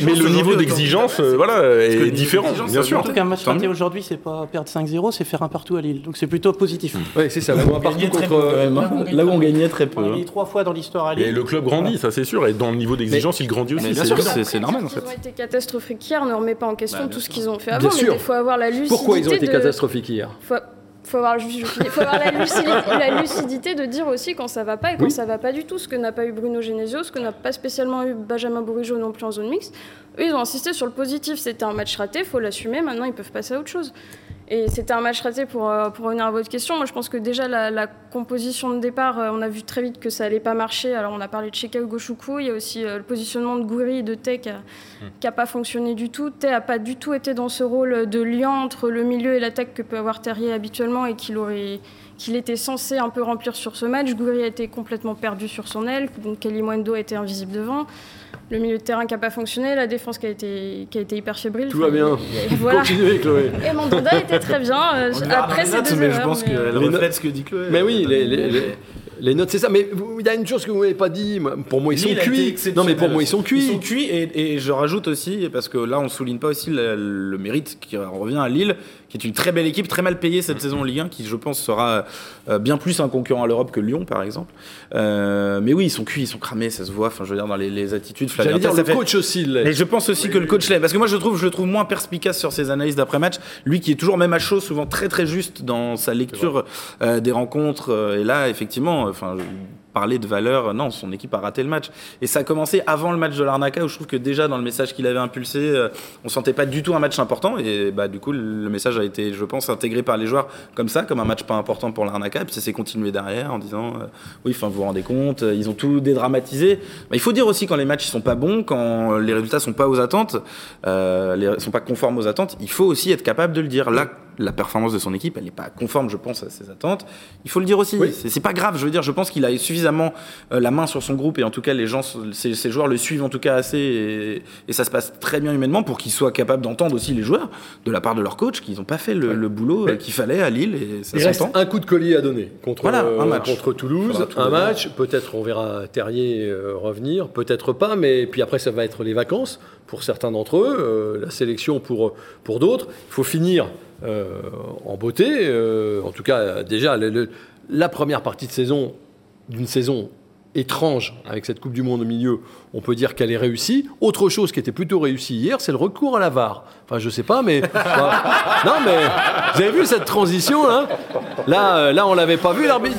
mais le niveau d'exigence, euh, voilà, est différent, bien sûr. Surtout qu'un match raté aujourd'hui, c'est pas perdre 5-0, c'est faire un partout à Lille. Donc c'est plutôt positif. ouais, c'est ça. Un partout contre. Là où on gagnait très peu. On a gagné trois fois dans l'histoire à Et Lille. le club grandit, ça c'est sûr, et dans le niveau d'exigence, il grandit aussi. bien c'est sûr, c'est- normal, en Ils fait. ont été catastrophiques hier, ne remet pas en question Bah, tout ce qu'ils ont fait Bien avant. sûr. Mais il faut avoir la lucidité. Pourquoi ils ont été catastrophiques hier? Faut, faut avoir, faut avoir la, lucidité, la lucidité de dire aussi quand ça va pas et quand Oui. ça va pas du tout. Ce que n'a pas eu Bruno Genesio, ce que n'a pas spécialement eu Benjamin Bourigeau non plus en zone mixte. Eux, ils ont insisté sur le positif. C'était un match raté, faut l'assumer. Maintenant, ils peuvent passer à autre chose. Et c'était un match raté pour, euh, pour revenir à votre question. Moi, je pense que déjà, la, la composition de départ, euh, on a vu très vite que ça allait pas marcher. Alors, on a parlé de Cheka Goshuku. Il y a aussi euh, le positionnement de Gouiri et de Tay qui n'a pas fonctionné du tout. Tay n'a pas du tout été dans ce rôle de lien entre le milieu et l'attaque que peut avoir Terrier habituellement et qu'il aurait qu'il était censé un peu remplir sur ce match. Gouiri a été complètement perdu sur son aile, donc Kalimwendo a été invisible devant. Le milieu de terrain qui n'a pas fonctionné, la défense qui a été, qui a été hyper fébrile. Tout va bien. Et voilà. Continuez, Chloé. Et Mandanda était très bien. euh, après ces deux mais je pense mais, euh, qu'elle Les reflète ce que dit Chloé. Mais oui, les, les- les- les notes, c'est ça. Mais il y a une chose que vous m'avez pas dit. Pour moi, ils sont cuits. Non, mais pour moi, ils sont Ils sont cuits. cuits et, et je rajoute aussi, parce que là on souligne pas aussi le, le mérite qui revient à Lille, qui est une très belle équipe, très mal payée cette saison en Ligue 1, qui je pense sera euh, bien plus un concurrent à l'Europe que Lyon par exemple. Euh, mais oui, ils sont cuits, ils sont cramés, ça se voit, enfin je veux dire dans les, les attitudes. J'allais dire, le fait- coach aussi. Et je pense aussi que le coach l'est. Parce que moi, je trouve, je le trouve moins perspicace sur ses analyses d'après-match. Lui qui est toujours même à chaud, souvent très très juste dans sa lecture euh, des rencontres. euh, et là, effectivement, enfin, je- parler de valeur, non, son équipe a raté le match. Et ça a commencé avant le match de l'Arnaca, où je trouve que déjà dans le message qu'il avait impulsé, euh, on sentait pas du tout un match important. Et bah, du coup, le message a été, je pense, intégré par les joueurs comme ça, comme un match pas important pour l'Arnaca. Et puis ça s'est continué derrière en disant, euh, oui, enfin, vous vous rendez compte, euh, ils ont tout dédramatisé. Il faut dire aussi quand les matchs sont pas bons, quand les résultats sont pas aux attentes, euh, les, sont pas conformes aux attentes, il faut aussi être capable de le dire. Là, la performance de son équipe, elle n'est pas conforme, je pense, à ses attentes. Il faut le dire aussi. Oui. C'est pas grave. Je veux dire, je pense qu'il a suffisamment euh, la main sur son groupe et en tout cas les gens, ces joueurs le suivent en tout cas assez et, et ça se passe très bien humainement pour qu'ils soient capables d'entendre aussi les joueurs de la part de leur coach qu'ils n'ont pas fait le, le boulot euh, qu'il fallait à Lille et ça Il reste un coup de collier à donner contre, Voilà, euh, un match. contre Toulouse, un match. Peut-être on verra Terrier euh, revenir, peut-être pas, mais puis après ça va être les vacances pour certains d'entre eux, euh, la sélection pour, pour d'autres. Il faut finir euh, en beauté. euh, en tout cas, déjà, la première partie de saison d'une saison étrange avec cette Coupe du Monde au milieu, on peut dire qu'elle est réussie. Autre chose qui était plutôt réussie hier, c'est le recours à la VAR. Enfin, je sais pas, mais non, mais vous avez vu cette transition là Là, euh, là, on l'avait pas vu l'arbitre.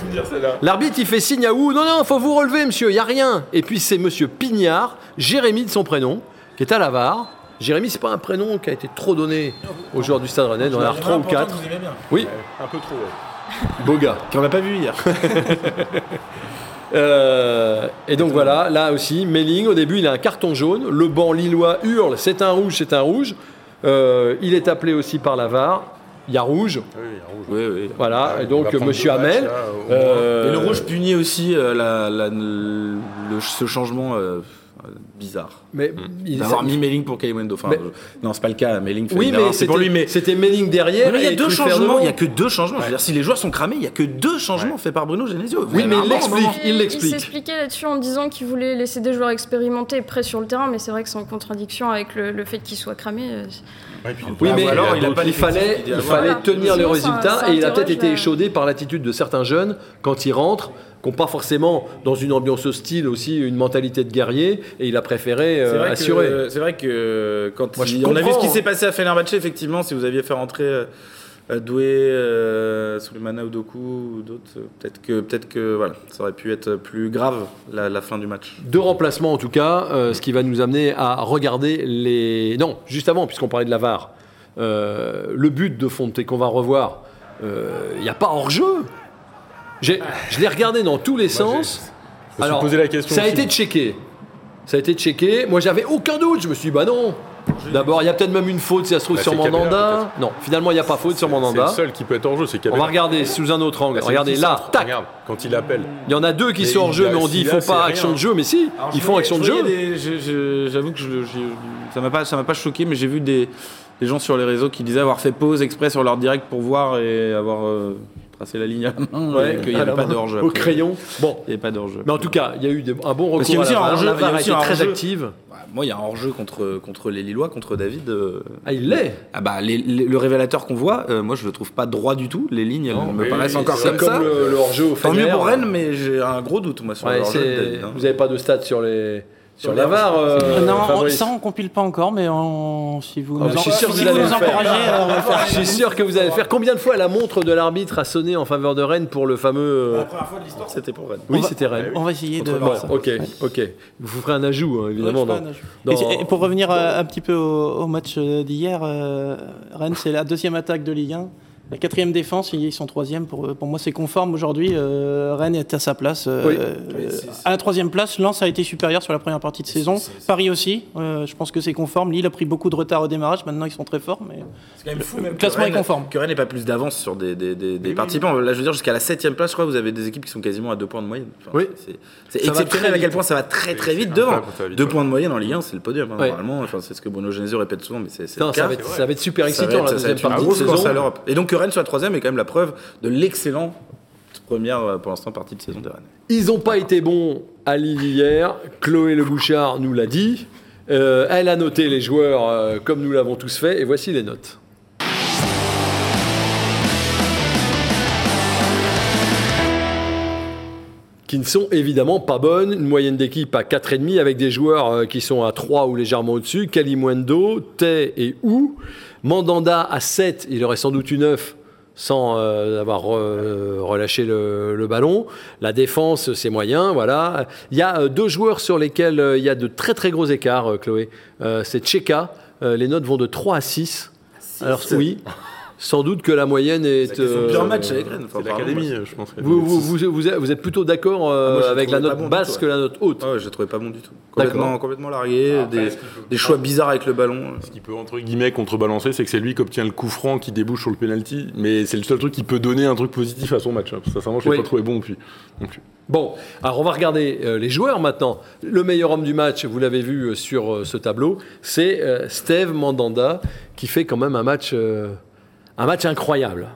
L'arbitre, il fait signe à où Non, non, faut vous relever, monsieur. Il y a rien. Et puis c'est Monsieur Pignard, Jérémy de son prénom, qui est à la VAR. Jérémy, c'est pas un prénom qui a été trop donné aux joueurs du Stade Rennais, dans l'air 3 ou 4. Oui, Un peu trop. ouais. beau gars. Qu'on n'a pas vu hier. Euh, et donc voilà, là aussi, Melling, au début, il a un carton jaune. Le banc lillois hurle c'est un rouge, c'est un rouge. Euh, il est appelé aussi par la VAR. Il y a rouge. Oui, il y a rouge. Oui, oui. Voilà, Ouais, et on donc Monsieur matchs, Hamel. là, au euh, Et le rouge punit aussi euh, la, la- le, ce changement bizarre. mais il- D'avoir mis Melling pour Kalimundo. Enfin, Mais- je- non, c'est pas le cas. Melling fait Oui, une mais erreur, c'est pour lui. Mais c'était Melling derrière. Mais il y a deux changements. Il y a que deux changements. Je veux dire, si les joueurs sont cramés, il y a que deux changements faits par Bruno Genesio. Oui, mais il l'explique. il l'explique. s'expliquait là-dessus en disant qu'il voulait laisser des joueurs expérimentés prêts sur le terrain, mais c'est vrai que c'est en contradiction avec le, le fait qu'ils soient cramés. euh, Ouais, et puis, Oui, mais alors, il a donc, pas il l'effectif fallait, il fallait tenir les résultats et il a peut-être été échaudé par l'attitude de certains jeunes quand ils rentrent, qui n'ont pas forcément dans une ambiance hostile aussi une mentalité de guerrier et il a préféré euh, assurer. c'est vrai que quand Moi, je il- on a vu ce qui s'est passé à Fenerbahçe, effectivement, si vous aviez fait rentrer euh, Doué, euh, Souleymana Oudoku ou d'autres, peut-être que, peut-être que voilà, ça aurait pu être plus grave la, la fin du match. Deux remplacements en tout cas, euh, ce qui va nous amener à regarder les. Non, juste avant, puisqu'on parlait de la VAR, euh, le but de Fonte qu'on va revoir, il n'y a pas hors-jeu. J'ai- Je l'ai regardé dans tous les sens. Je me suis posé la question. Ça a aussi. été checké. Ça a été checké. Moi, j'avais aucun doute. Je me suis dit, bah non. D'abord, il y a peut-être même une faute si ça se trouve Bah, sur c'est Cabella, Mandanda. Non, finalement, il n'y a pas faute sur C'est le Mandanda. seul qui peut être en jeu, c'est On Cabella. va regarder sous un autre angle. Bah, c'est Regardez là, centre. tac. Regarde, quand il appelle. Il y en a deux qui Mais sont hors il jeu, a- mais on dit il celui-là, faut c'est pas rien. action de jeu. Mais si, ils font action de jeu. J'avoue que je- je- ça m'a pas, ça m'a pas choqué, mais j'ai vu des, des gens sur les réseaux qui disaient avoir fait pause exprès sur leur direct pour voir et avoir euh, tracé la ligne à la main, Ouais, et qu'il n'y avait pas d'hors-jeu. Au après. crayon. Bon. Il n'y avait pas d'hors-jeu. Mais en tout cas, il y a eu des- un bon Parce qu'il y recours a aussi un La un très active. Ouais, Moi, il y a un hors-jeu contre, contre les Lillois, contre David. euh, Ah, il l'est. Ah bah, les- les- le révélateur qu'on voit, euh, moi je le trouve pas droit du tout. Les lignes, elles me paraissent oui, encore C'est comme, comme ça. le, le hors-jeu au Tant mieux pour Rennes, mais j'ai un gros doute moi sur Ouais, le hors-jeu de c'est- David, hein. Vous n'avez pas de stats sur les sur la les VAR. euh, non, on- ça on compile pas encore, mais on- si vous Ah, nous, encouragez, on va le faire. Je suis sûr que vous allez le faire. Combien de fois la montre de l'arbitre a sonné en faveur de Rennes pour le fameux. euh, première fois de l'histoire, c'était pour Rennes. Oui, c'était Rennes. On va essayer de Bon, voir ça. ok, ok. Vous ferez un ajout, hein, évidemment. Ouais, dans- dans- Et, et pour revenir euh, un petit peu au, au match d'hier, euh, Rennes, c'est la deuxième attaque de Ligue 1. La quatrième défense, ils sont troisième. Pour, pour moi, c'est conforme aujourd'hui. euh, Rennes est à sa place. euh, Oui. euh, à la troisième place, Lens a été supérieur sur la première partie de saison. Paris aussi. euh, je pense que c'est conforme. Lille a pris beaucoup de retard au démarrage. Maintenant, ils sont très forts. Mais... C'est quand même fou, Le même classement Rennes- est conforme. Que Rennes n'ait pas plus d'avance sur des, des, des, des participants. Là, je veux dire, jusqu'à la 7 place, je crois, vous avez des équipes qui sont quasiment à deux points de moyenne. Enfin, Oui. C'est exceptionnel à quel point ça va très très vite devant. Deux points de moyenne en Ligue 1, c'est le podium. hein. Normalement, enfin, c'est ce que Bruno Genesio répète souvent, mais c'est ça, va être, super excitant la ça va deuxième partie de saison. à l'Europe. Et donc Rennes soit troisième est quand même la preuve de l'excellente première, euh, pour l'instant, partie de saison des Rennes. Ils n'ont pas été bons à Lille hier. Chloé Le Bouchard nous l'a dit. Euh, elle a noté les joueurs euh, comme nous l'avons tous fait. Et voici les notes. Qui ne sont évidemment pas bonnes. Une moyenne d'équipe à 4,5 avec des joueurs euh, qui sont à 3 ou légèrement au-dessus. Kalimundo, Tay et Ou. Mandanda à 7, il aurait sans doute eu 9 sans euh, avoir euh, relâché le, le ballon. La défense, c'est moyen, voilà. Il y a euh, deux joueurs sur lesquels il y a de très très gros écarts, Chloé. C'est Tcheka. Euh, les notes vont de 3 à 6. Alors oui. sans doute que la moyenne est. C'est son pire euh, match avec Rennes. Enfin, l'académie, je pense. Vous, vous, vous, vous êtes- vous êtes plutôt d'accord euh, Ah, avec la note bon basse tout, que la note haute Ah ouais, je le trouvais pas bon du tout. Complètement, complètement largué, des, des choix bizarres avec le ballon. Ce qui peut entre guillemets contrebalancer, c'est que c'est lui qui obtient le coup franc qui débouche sur le penalty, mais c'est le seul truc qui peut donner un truc positif à son match. hein. Sincèrement, je l'ai Oui. pas trouvé bon puis. non plus. Bon, alors on va regarder euh, les joueurs maintenant. Le meilleur homme du match, vous l'avez vu euh, sur euh, ce tableau, c'est euh, Steve Mandanda qui fait quand même un match, euh, un match incroyable.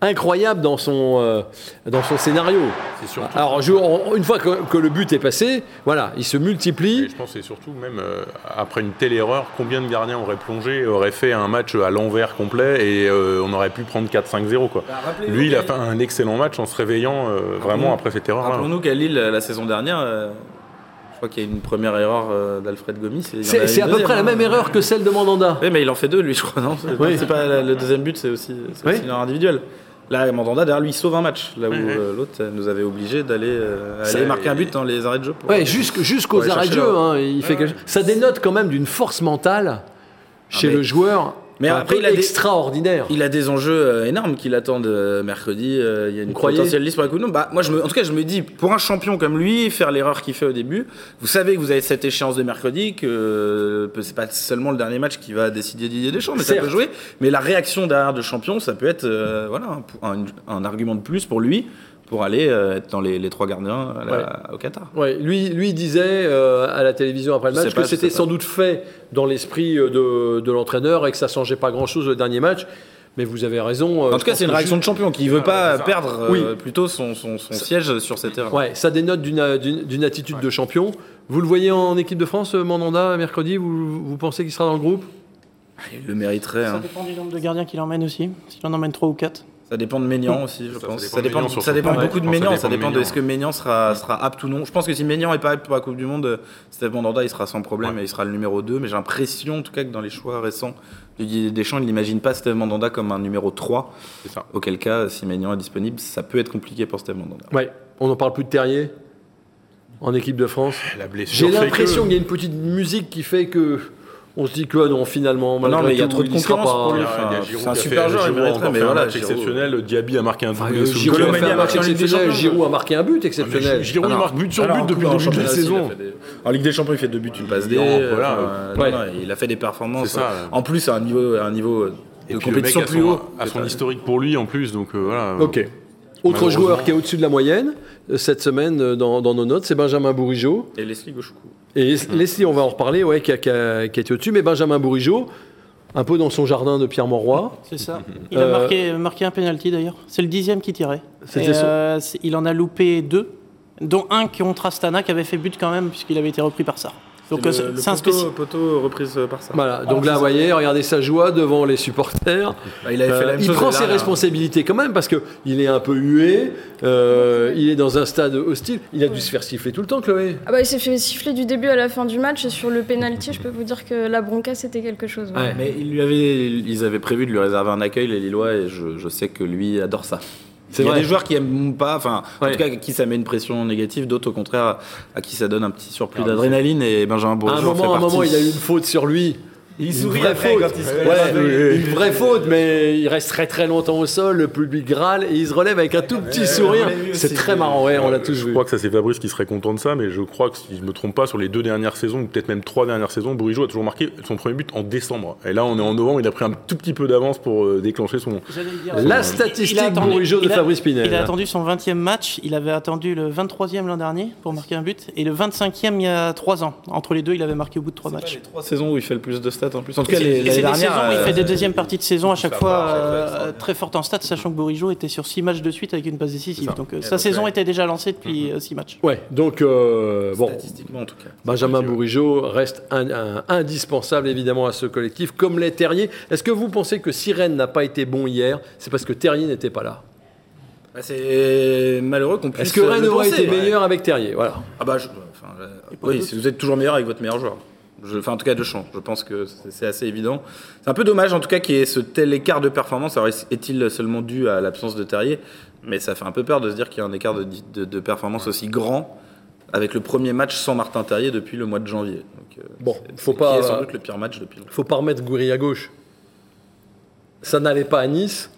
Incroyable dans son, euh, dans son scénario. Surtout. Alors, je- on- une fois que, que le but est passé, voilà, il se Et multiplie. je pense que c'est surtout même euh, après une telle erreur, combien de gardiens auraient plongé, auraient fait un match à l'envers complet et euh, on aurait pu prendre 4-5-0 quoi. Lui, il a fait un excellent match en se réveillant euh, vraiment après cette erreur. Rappelons-nous qu'à Lille, la saison dernière, euh, crois qu'il y a une première erreur euh, d'Alfred Gomis. C'est à peu deuxième, près la hein. même erreur que celle de Mandanda. Oui, mais il en fait deux, lui, je crois, non C'est Oui. c'est pas la- le deuxième but, c'est aussi, c'est Oui. aussi une erreur individuelle. Là, Mandanda, derrière lui, il sauve un match, là où Oui, oui. euh, l'autre nous avait obligés d'aller euh, aller marquer un but dans les arrêts de jeu. pour- Ouais, jusqu'- jusqu'aux arrêts de jeu. hein, il fait quelque- Ça dénote quand même d'une force mentale chez Ah, mais- le joueur. Mais après, il a des-. Il a des enjeux euh, énormes qui l'attendent mercredi. euh, il y a une potentielle liste pour la Coupe du. Bah, moi, je me, en tout cas, je me dis, pour un champion comme lui, faire l'erreur qu'il fait au début, vous savez que vous avez cette échéance de mercredi, que euh, c'est pas seulement le dernier match qui va décider Didier Deschamps, mais ça peut jouer. Mais la réaction derrière de champion, ça peut être euh, voilà, un, un- un argument de plus pour lui pour aller euh, être dans les, les trois gardiens à la- au Qatar. Ouais, lui, lui disait euh, à la télévision après le match pas, que c'était sans pas. doute fait dans l'esprit euh, de, de l'entraîneur et que ça changeait pas grand-chose le dernier match. Mais vous avez raison. En tout cas, c'est une réaction de champion qui veut pas c'est ça. perdre euh, Oui. plutôt son, son- son siège sur cette erreur. Ouais, ça dénote d'une attitude de champion. Vous le voyez en équipe de France, Mandanda, mercredi vous, vous pensez qu'il sera dans le groupe? Il le mériterait. Ça hein. dépend du nombre de gardiens qu'il emmène aussi. S'il en emmène 3 ou 4. Ça dépend de Ménian aussi, je Ça, ça pense. dépend Ça dépend, ça beaucoup de Ménian. Ça dépend de est-ce que Ménian sera, sera apte ou non. Je pense que si Ménian n'est pas apte pour la Coupe du Monde, Steve Mandanda il sera sans problème et il sera le numéro 2. Mais j'ai l'impression, en tout cas, que dans les choix récents de Didier Deschamps, il n'imagine pas Steve Mandanda comme un numéro 3. C'est ça. Auquel cas, si Ménian est disponible, ça peut être compliqué pour Steve Mandanda. Ouais. On n'en parle plus de Terrier en équipe de France. La blessure. J'ai l'impression que- qu'il y a une petite musique qui fait que on se dit que ah non, finalement, Non, malgré mais il y a tout, trop de concurrence pas- pour lui. Enfin, c'est un super joueur, il mériterait, mais un voilà, match Giroud. exceptionnel. Diaby a marqué un Enfin, doublé euh, Giroud, a un marqué des exceptionnel. Giroud a marqué un but Ah, exceptionnel. Giroud, Alors, marque but sur alors, but depuis le début de la saison. En Ligue des Champions, il fait deux buts, une passe D. Non, euh, non, non, il a fait des performances. En plus, à un niveau, à un niveau de compétition a plus haut. a son historique pour lui en plus, donc euh, voilà. Ok. Autre joueur qui est au-dessus de la moyenne euh, cette semaine euh, dans, dans nos notes, c'est Benjamin Bourigeau. Et Leslie Gauchoukou. Et Leslie, on va en reparler, ouais, qui, a, qui a- qui a été au-dessus, mais Benjamin Bourigeau, un peu dans son jardin de Pierre Mauroy. C'est ça. Il a Euh, marqué, marqué un penalty d'ailleurs. C'est le dixième qui tirait. Son- euh, il en a loupé deux, dont un contre Astana qui avait fait but quand même puisqu'il avait été repris par ça. Donc le, c'est le poteau, poteau reprise par ça. Voilà, donc là, vous voyez, regardez sa joie devant les supporters. Bah, il avait fait la même il chose prend ses responsabilités quand même parce qu'il est un peu hué, euh, il est dans un stade hostile. Il a dû se faire siffler tout le temps, Chloé. Ah bah, il s'est fait siffler du début à la fin du match et sur le penalty, je peux vous dire que la bronca c'était quelque chose. ouais. Ouais. Mais ils, lui avaient, ils avaient prévu de lui réserver un accueil, les Lillois, et je, je sais que lui adore ça. C'est Il y a vrai. des joueurs qui aiment pas, enfin, Ouais. en tout cas, à qui ça met une pression négative, d'autres au contraire, à qui ça donne un petit surplus Ah, d'adrénaline, et Benjamin À Bourgeois un moment, à un moment, il a eu une faute sur lui. Il Une sourit vraie après faute. quand il se Ouais, relève. une vraie faute, mais il reste très très longtemps au sol, le public râle et il se relève avec un tout petit sourire. C'est très marrant, ouais, on l'a tous Je vu. crois que ça c'est Fabrice qui serait content de ça, mais je crois que si je me trompe pas, sur les deux dernières saisons, ou peut-être même trois dernières saisons, Bourigeau a toujours marqué son premier but en décembre. Et là, on est en novembre, il a pris un tout petit peu d'avance pour euh, déclencher son. Dire, La statistique attendu- Bourigeau de a- Fabrice Pinel. Il a attendu son 20e match, il avait attendu le 23e l'an dernier pour marquer un but, et le 25e il y a 3 ans. Entre les deux, il avait marqué au bout de 3 C'est pas matchs. les trois saisons où il fait le plus de stats en plus. En tout cas, l'année dernière. saisons il euh, fait des deuxièmes parties de saison à chaque fois va, euh, très fortes en stats, sachant que Bourigeau était sur 6 matchs de suite avec une passe décisive. Donc euh, sa donc, saison ouais. était déjà lancée depuis 6 matchs. Ouais, donc euh, bon, Statistiquement, en tout cas. Benjamin Bourigeau reste un- un- indispensable évidemment à ce collectif, comme les Terriers. Est-ce que vous pensez que si Rennes n'a pas été bon hier, c'est parce que Terrier n'était pas là Bah, c'est malheureux qu'on puisse. Est-ce que Rennes aurait été ouais. meilleur avec Terrier? Voilà. Ah bah, je- enfin, euh, oui, vous êtes toujours meilleur avec votre meilleur joueur. Je, enfin, en tout cas, de champ. Je pense que c'est assez évident. C'est un peu dommage, en tout cas, qu'il y ait ce tel écart de performance. Alors, est- est-il seulement dû à l'absence de Terrier? Mais ça fait un peu peur de se dire qu'il y a un écart de, de- de performance aussi grand avec le premier match sans Martin Terrier depuis le mois de janvier. Donc, euh, Bon, c'est- faut pas- Qui est sans doute le pire match depuis longtemps. Faut pas remettre Goury à gauche. ça n'allait pas à Nice.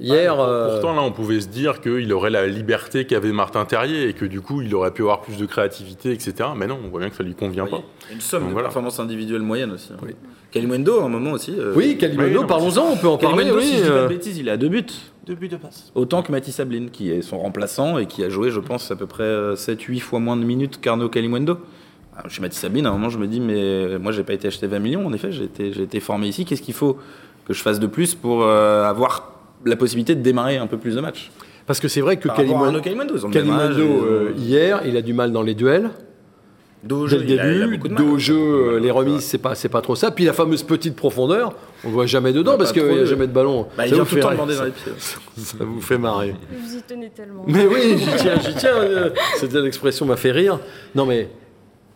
Hier, euh, Pourtant, là, on pouvait se dire qu'il aurait la liberté qu'avait Martin Terrier et que du coup, il aurait pu avoir plus de créativité, etc. Mais non, on voit bien que ça lui convient pas. Une somme Donc de voilà. performances individuelles moyennes aussi. hein. Oui. Kalimundo, à un moment aussi. euh, oui, Kalimundo, oui, parlons-en, on peut en parler. Kalimundo, Oui, si je dis pas euh, de bêtises, il est à deux buts. Deux buts de passe. Autant que Mathis Sablin, qui est son remplaçant et qui a joué, je pense, à peu près 7-8 fois moins de minutes qu'Arnaud Kalimundo. Alors, Chez Mathis Sablin, à un moment, je me dis, mais moi, j'ai pas été acheté 20 millions, en effet, j'ai été, formé ici. Qu'est-ce qu'il faut que je fasse de plus pour euh, avoir la possibilité de démarrer un peu plus de matchs parce que c'est vrai que Kalimundo, Kalimundo, euh, hier, il a du mal dans les duels. Dès le début, jeu, euh, les remises, c'est pas, c'est pas trop ça. Puis la fameuse petite profondeur, on ne voit jamais dedans parce qu'il n'y a de- jamais de ballon. Bah, il ça, vous fait dans les pieds. ça vous fait marrer. Vous y tenez tellement. Mais oui, j'y tiens, j'y tiens. euh, C'était l'expression m'a fait rire. Non mais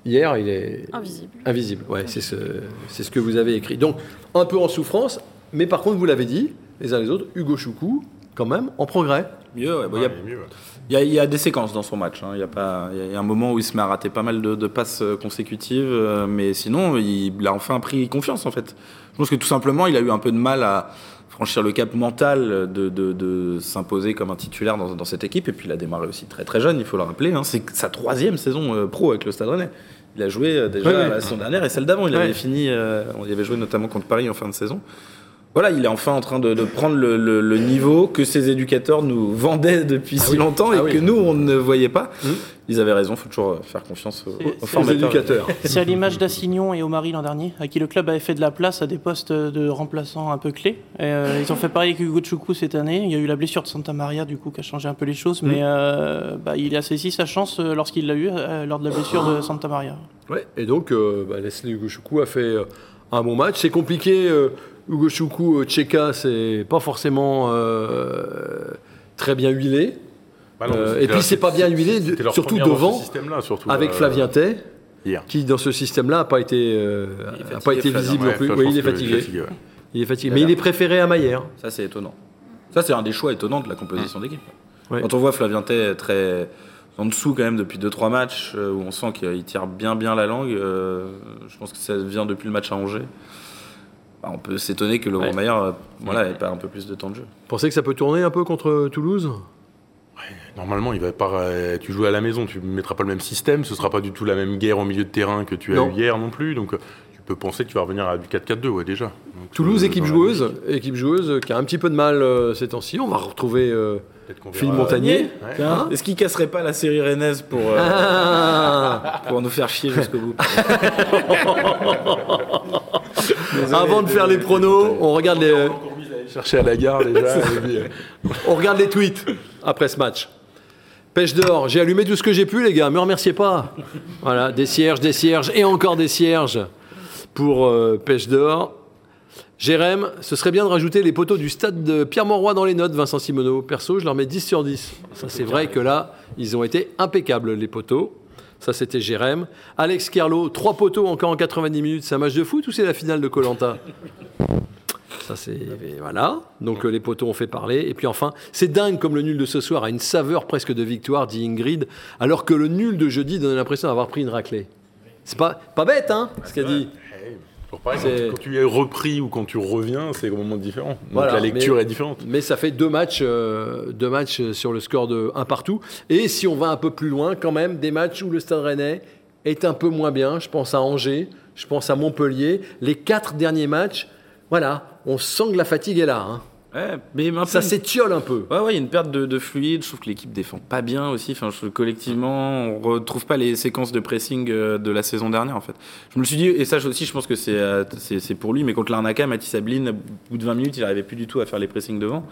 hier, il est Invisible. invisible. Ouais, c'est ce, c'est ce que vous avez écrit. Donc un peu en souffrance, mais par contre vous l'avez dit les uns les autres, Hugo Choukou quand même en progrès. Mieux, ouais, bah, il y a- Ouais, mieux, ouais. Il y, a, il y a des séquences dans son match. hein. Il y a pas, il y a un moment où il se met à rater pas mal de, de passes euh, consécutives, euh, mais sinon, il, a enfin pris confiance en fait. Je pense que tout simplement, il a eu un peu de mal à franchir le cap mental de, de- de s'imposer comme un titulaire dans, dans cette équipe. Et puis, il a démarré aussi très très jeune, il faut le rappeler. hein. C'est sa troisième saison euh, pro avec le Stade Rennais. Il a joué euh, déjà Ouais, ouais. la saison dernière et celle d'avant. Il Ouais. avait fini, euh, on y avait joué notamment contre Paris en fin de saison. Voilà, il est enfin en train de, de prendre le, le- le niveau que ses éducateurs nous vendaient depuis si oui. longtemps et Ah oui. que nous, on ne voyait pas. Mhm. Ils avaient raison, il faut toujours euh, faire confiance aux, aux formateurs. éducateurs. C'est à l'image d'Assignon et Omari l'an dernier, à qui le club avait fait de la place à des postes de remplaçants un peu clés. Et, euh, ils ont fait pareil avec Hugo Choukou cette année. Il y a eu la blessure de Santa Maria, du coup, qui a changé un peu les choses. Mais euh, bah, il a saisi sa chance lorsqu'il l'a eu euh, lors de la blessure de Santa Maria. Ouais, et donc, euh, bah, Leslie Hugo Choukou a fait un bon match. C'est compliqué. Hugo Choukou, euh, Tcheka, c'est pas forcément euh, très bien huilé. Bah non, Euh, et puis c'est pas bien huilé, surtout devant, surtout, avec euh, Flavien Tay, hier. qui dans ce système-là n'a pas été, euh, a pas été visible non plus. Oui, il est fatigué. ouais. Il est fatigué. Mais il est préféré à Maillère. Ça, c'est étonnant. Ça, c'est un des choix étonnants de la composition d'équipe. Ouais. Quand on voit Flavien Tay très en dessous quand même depuis 2-3 matchs, où on sent qu'il tire bien bien la langue, euh, je pense que ça vient depuis le match à Angers. Bah, on peut s'étonner que Laurent Ouais. Maillard euh, voilà, ait pas un peu plus de temps de jeu. Vous pensez que ça peut tourner un peu contre Toulouse? Normalement, il va pas. euh, Tu joues à la maison, tu ne mettras pas le même système, ce sera pas du tout la même guerre au milieu de terrain que tu as Non. eu hier non plus. Donc, euh, tu peux penser que tu vas revenir à du 4-4-2, ouais, déjà. Donc, Toulouse, euh, équipe joueuse, équipe joueuse euh, qui a un petit peu de mal euh, ces temps-ci. On va retrouver euh, Philippe Montagnier. Ouais. Hein Est-ce qu'il casserait pas la série rennaise pour, euh, Ah pour nous faire chier jusqu'au bout? Avant de faire les pronos, on regarde les, Chercher à la gare déjà. euh, on regarde les tweets après ce match. Pêche d'or, j'ai allumé tout ce que j'ai pu, les gars, me remerciez pas. Voilà, des cierges, des cierges et encore des cierges pour euh, Pêche d'or. Jérém, ce serait bien de rajouter les poteaux du stade de Pierre-Mauroy dans les notes, Vincent Simoneau. Perso, je leur mets 10 sur 10. Ça, c'est vrai que là, ils ont été impeccables, les poteaux. Ça, c'était Jérém. Alex Carlo, trois poteaux encore en 90 minutes. C'est un match de foot ou c'est la finale de Colanta? Ça, c'est. Voilà. Donc, euh, les poteaux ont fait parler. Et puis, enfin, c'est dingue comme le nul de ce soir a une saveur presque de victoire, dit Ingrid, alors que le nul de jeudi donne l'impression d'avoir pris une raclée. C'est pas, pas bête, hein, ce qu'a dit. Pareil, quand, quand tu es repris ou quand tu reviens, c'est complètement différent. Donc Voilà, la lecture mais- est différente. Mais ça fait deux matchs, euh, deux matchs sur le score de 1 partout. Et si on va un peu plus loin, quand même, des matchs où le Stade Rennais est un peu moins bien. Je pense à Angers, je pense à Montpellier. Les quatre derniers matchs, voilà, on sent que la fatigue est là. hein. Ouais, mais Ça s'étiole un peu. Ouais, ouais, il y a une perte de, de fluide. Je trouve que l'équipe défend pas bien aussi. Enfin, je collectivement, on retrouve pas les séquences de pressing euh, de la saison dernière, en fait. Je me suis dit, et ça aussi, je pense que c'est euh, pour lui, mais contre l'Arnaca, Mathis Ablin, au bout de 20 minutes, il n'arrivait plus du tout à faire les pressings devant.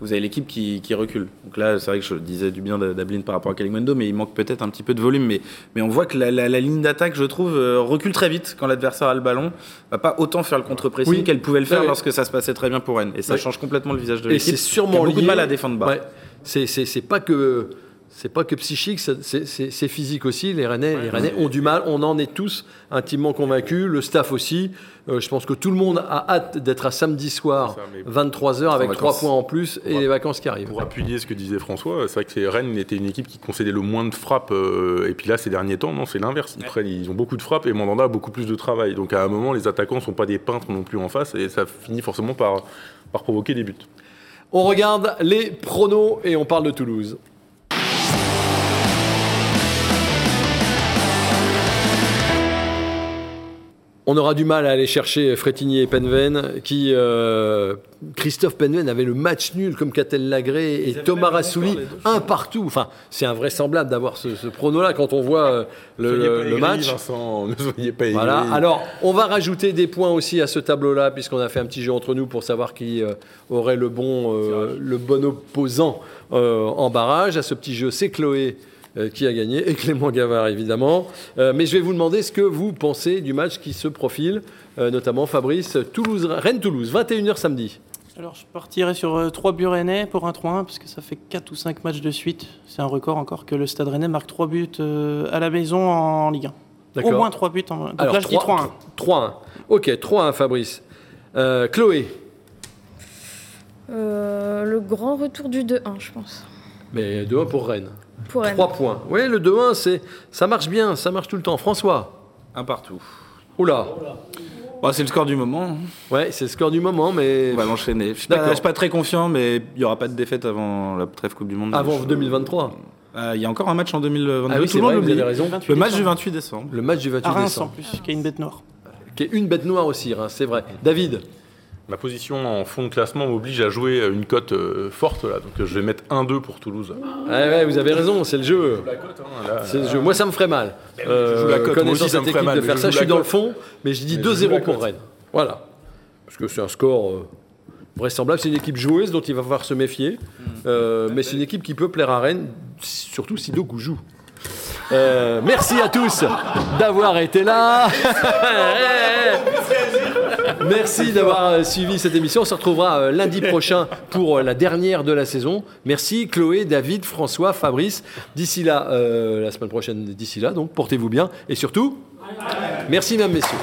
Vous avez l'équipe qui, qui recule. Donc là, c'est vrai que je disais du bien d'Ablin par rapport à Kalimundo, mais il manque peut-être un petit peu de volume. Mais, mais on voit que la, la- la ligne d'attaque, je trouve, euh, recule très vite quand l'adversaire a le ballon. Va pas autant faire le contre-pressing Oui. qu'elle pouvait le faire lorsque ça se passait très bien pour Rennes. Et ça change complètement le visage de Et l'équipe. c'est sûrement qui a beaucoup lié. de mal à défendre bas. Ouais. C'est- C'est c'est pas que c'est pas que psychique, c'est- c'est c'est physique aussi. Les Rennais, les Rennais ont du mal. On en est tous intimement convaincus. Le staff aussi. Euh, je pense que tout le monde a hâte d'être à samedi soir, C'est ça, mais- 23h, avec trois points en plus et Ouais. les vacances qui arrivent. Pour appuyer ce que disait François, c'est vrai que c'est- Rennes était une équipe qui concédait le moins de frappes. euh, et puis là, ces derniers temps, non, c'est l'inverse. Ils, prennent- ils ont beaucoup de frappes et Mandanda a beaucoup plus de travail. Donc à un moment, les attaquants ne sont pas des peintres non plus en face et ça finit forcément par, par provoquer des buts. On regarde les pronos et on parle de Toulouse. On aura du mal à aller chercher Frétigny et Penven, qui euh, Christophe Penven avait le match nul comme Catel Lagré et Thomas Rassouli un partout. Enfin, c'est invraisemblable d'avoir ce, ce prono-là quand on voit euh, le, aigris, match. Vincent, ne soyez pas Voilà. aigris. Alors, on va rajouter des points aussi à ce tableau-là, puisqu'on a fait un petit jeu entre nous pour savoir qui euh, aurait le bon, euh, le bon opposant euh, en barrage. À ce petit jeu, c'est Chloé qui a gagné, et Clément Gavard, évidemment. Euh, mais je vais vous demander ce que vous pensez du match qui se profile, euh, notamment Fabrice, Toulouse, Rennes-Toulouse, 21h samedi. Alors, je partirai sur euh, 3 buts rennais pour un 3-1, parce que ça fait 4 ou 5 matchs de suite. C'est un record encore que le Stade rennais marque 3 buts euh, à la maison en Ligue 1. Au moins 3 buts. En... Donc Alors, là, je dis 3-1. 3-1. Ok, 3-1, Fabrice. Euh, Chloé. Euh, le grand retour du 2-1, je pense. Mais 2-1 pour Rennes. Pour Rennes. 3 points. Oui, le 2-1, c'est, ça marche bien, ça marche tout le temps. François. Un partout. Oula. Bon, c'est le score du moment. Ouais, c'est le score du moment, mais On va l'enchaîner. Je je suis pas très confiant, mais il n'y aura pas de défaite avant la trêve Coupe du Monde. avant Je- 2023. Euh, Il y a encore un match en 2022. Ah oui, tout c'est le monde vrai, vous avez raison. Le match du 28 décembre. Le match du 28 À Reims en décembre, plus, qui a une bête noire. qui est une bête noire aussi, hein, c'est vrai. David, Ma position en fond de classement m'oblige à jouer une cote euh, forte là, donc euh, je vais mettre 1-2 pour Toulouse. ouais, ouais, vous avez raison, c'est le jeu. La cote, hein, là, C'est le jeu. Moi, ça me ferait mal. Euh, je joue la cote. Moi connaissant aussi, ça cette me ferait équipe mal, de mais faire je ça, je suis dans le fond, mais je dis Mais je joue 2-0 la pour. Rennes. Voilà. Parce que c'est un score euh, vraisemblable. C'est une équipe joueuse dont il va falloir se méfier. Euh, mais c'est une équipe qui peut plaire à Rennes, surtout si Doku joue. Euh, merci à tous d'avoir été là. Merci d'avoir euh, suivi cette émission. On se retrouvera euh, lundi prochain pour euh, la dernière de la saison. Merci Chloé, David, François, Fabrice. D'ici là, la semaine prochaine, d'ici là, donc portez-vous bien et surtout, merci mesdames, messieurs.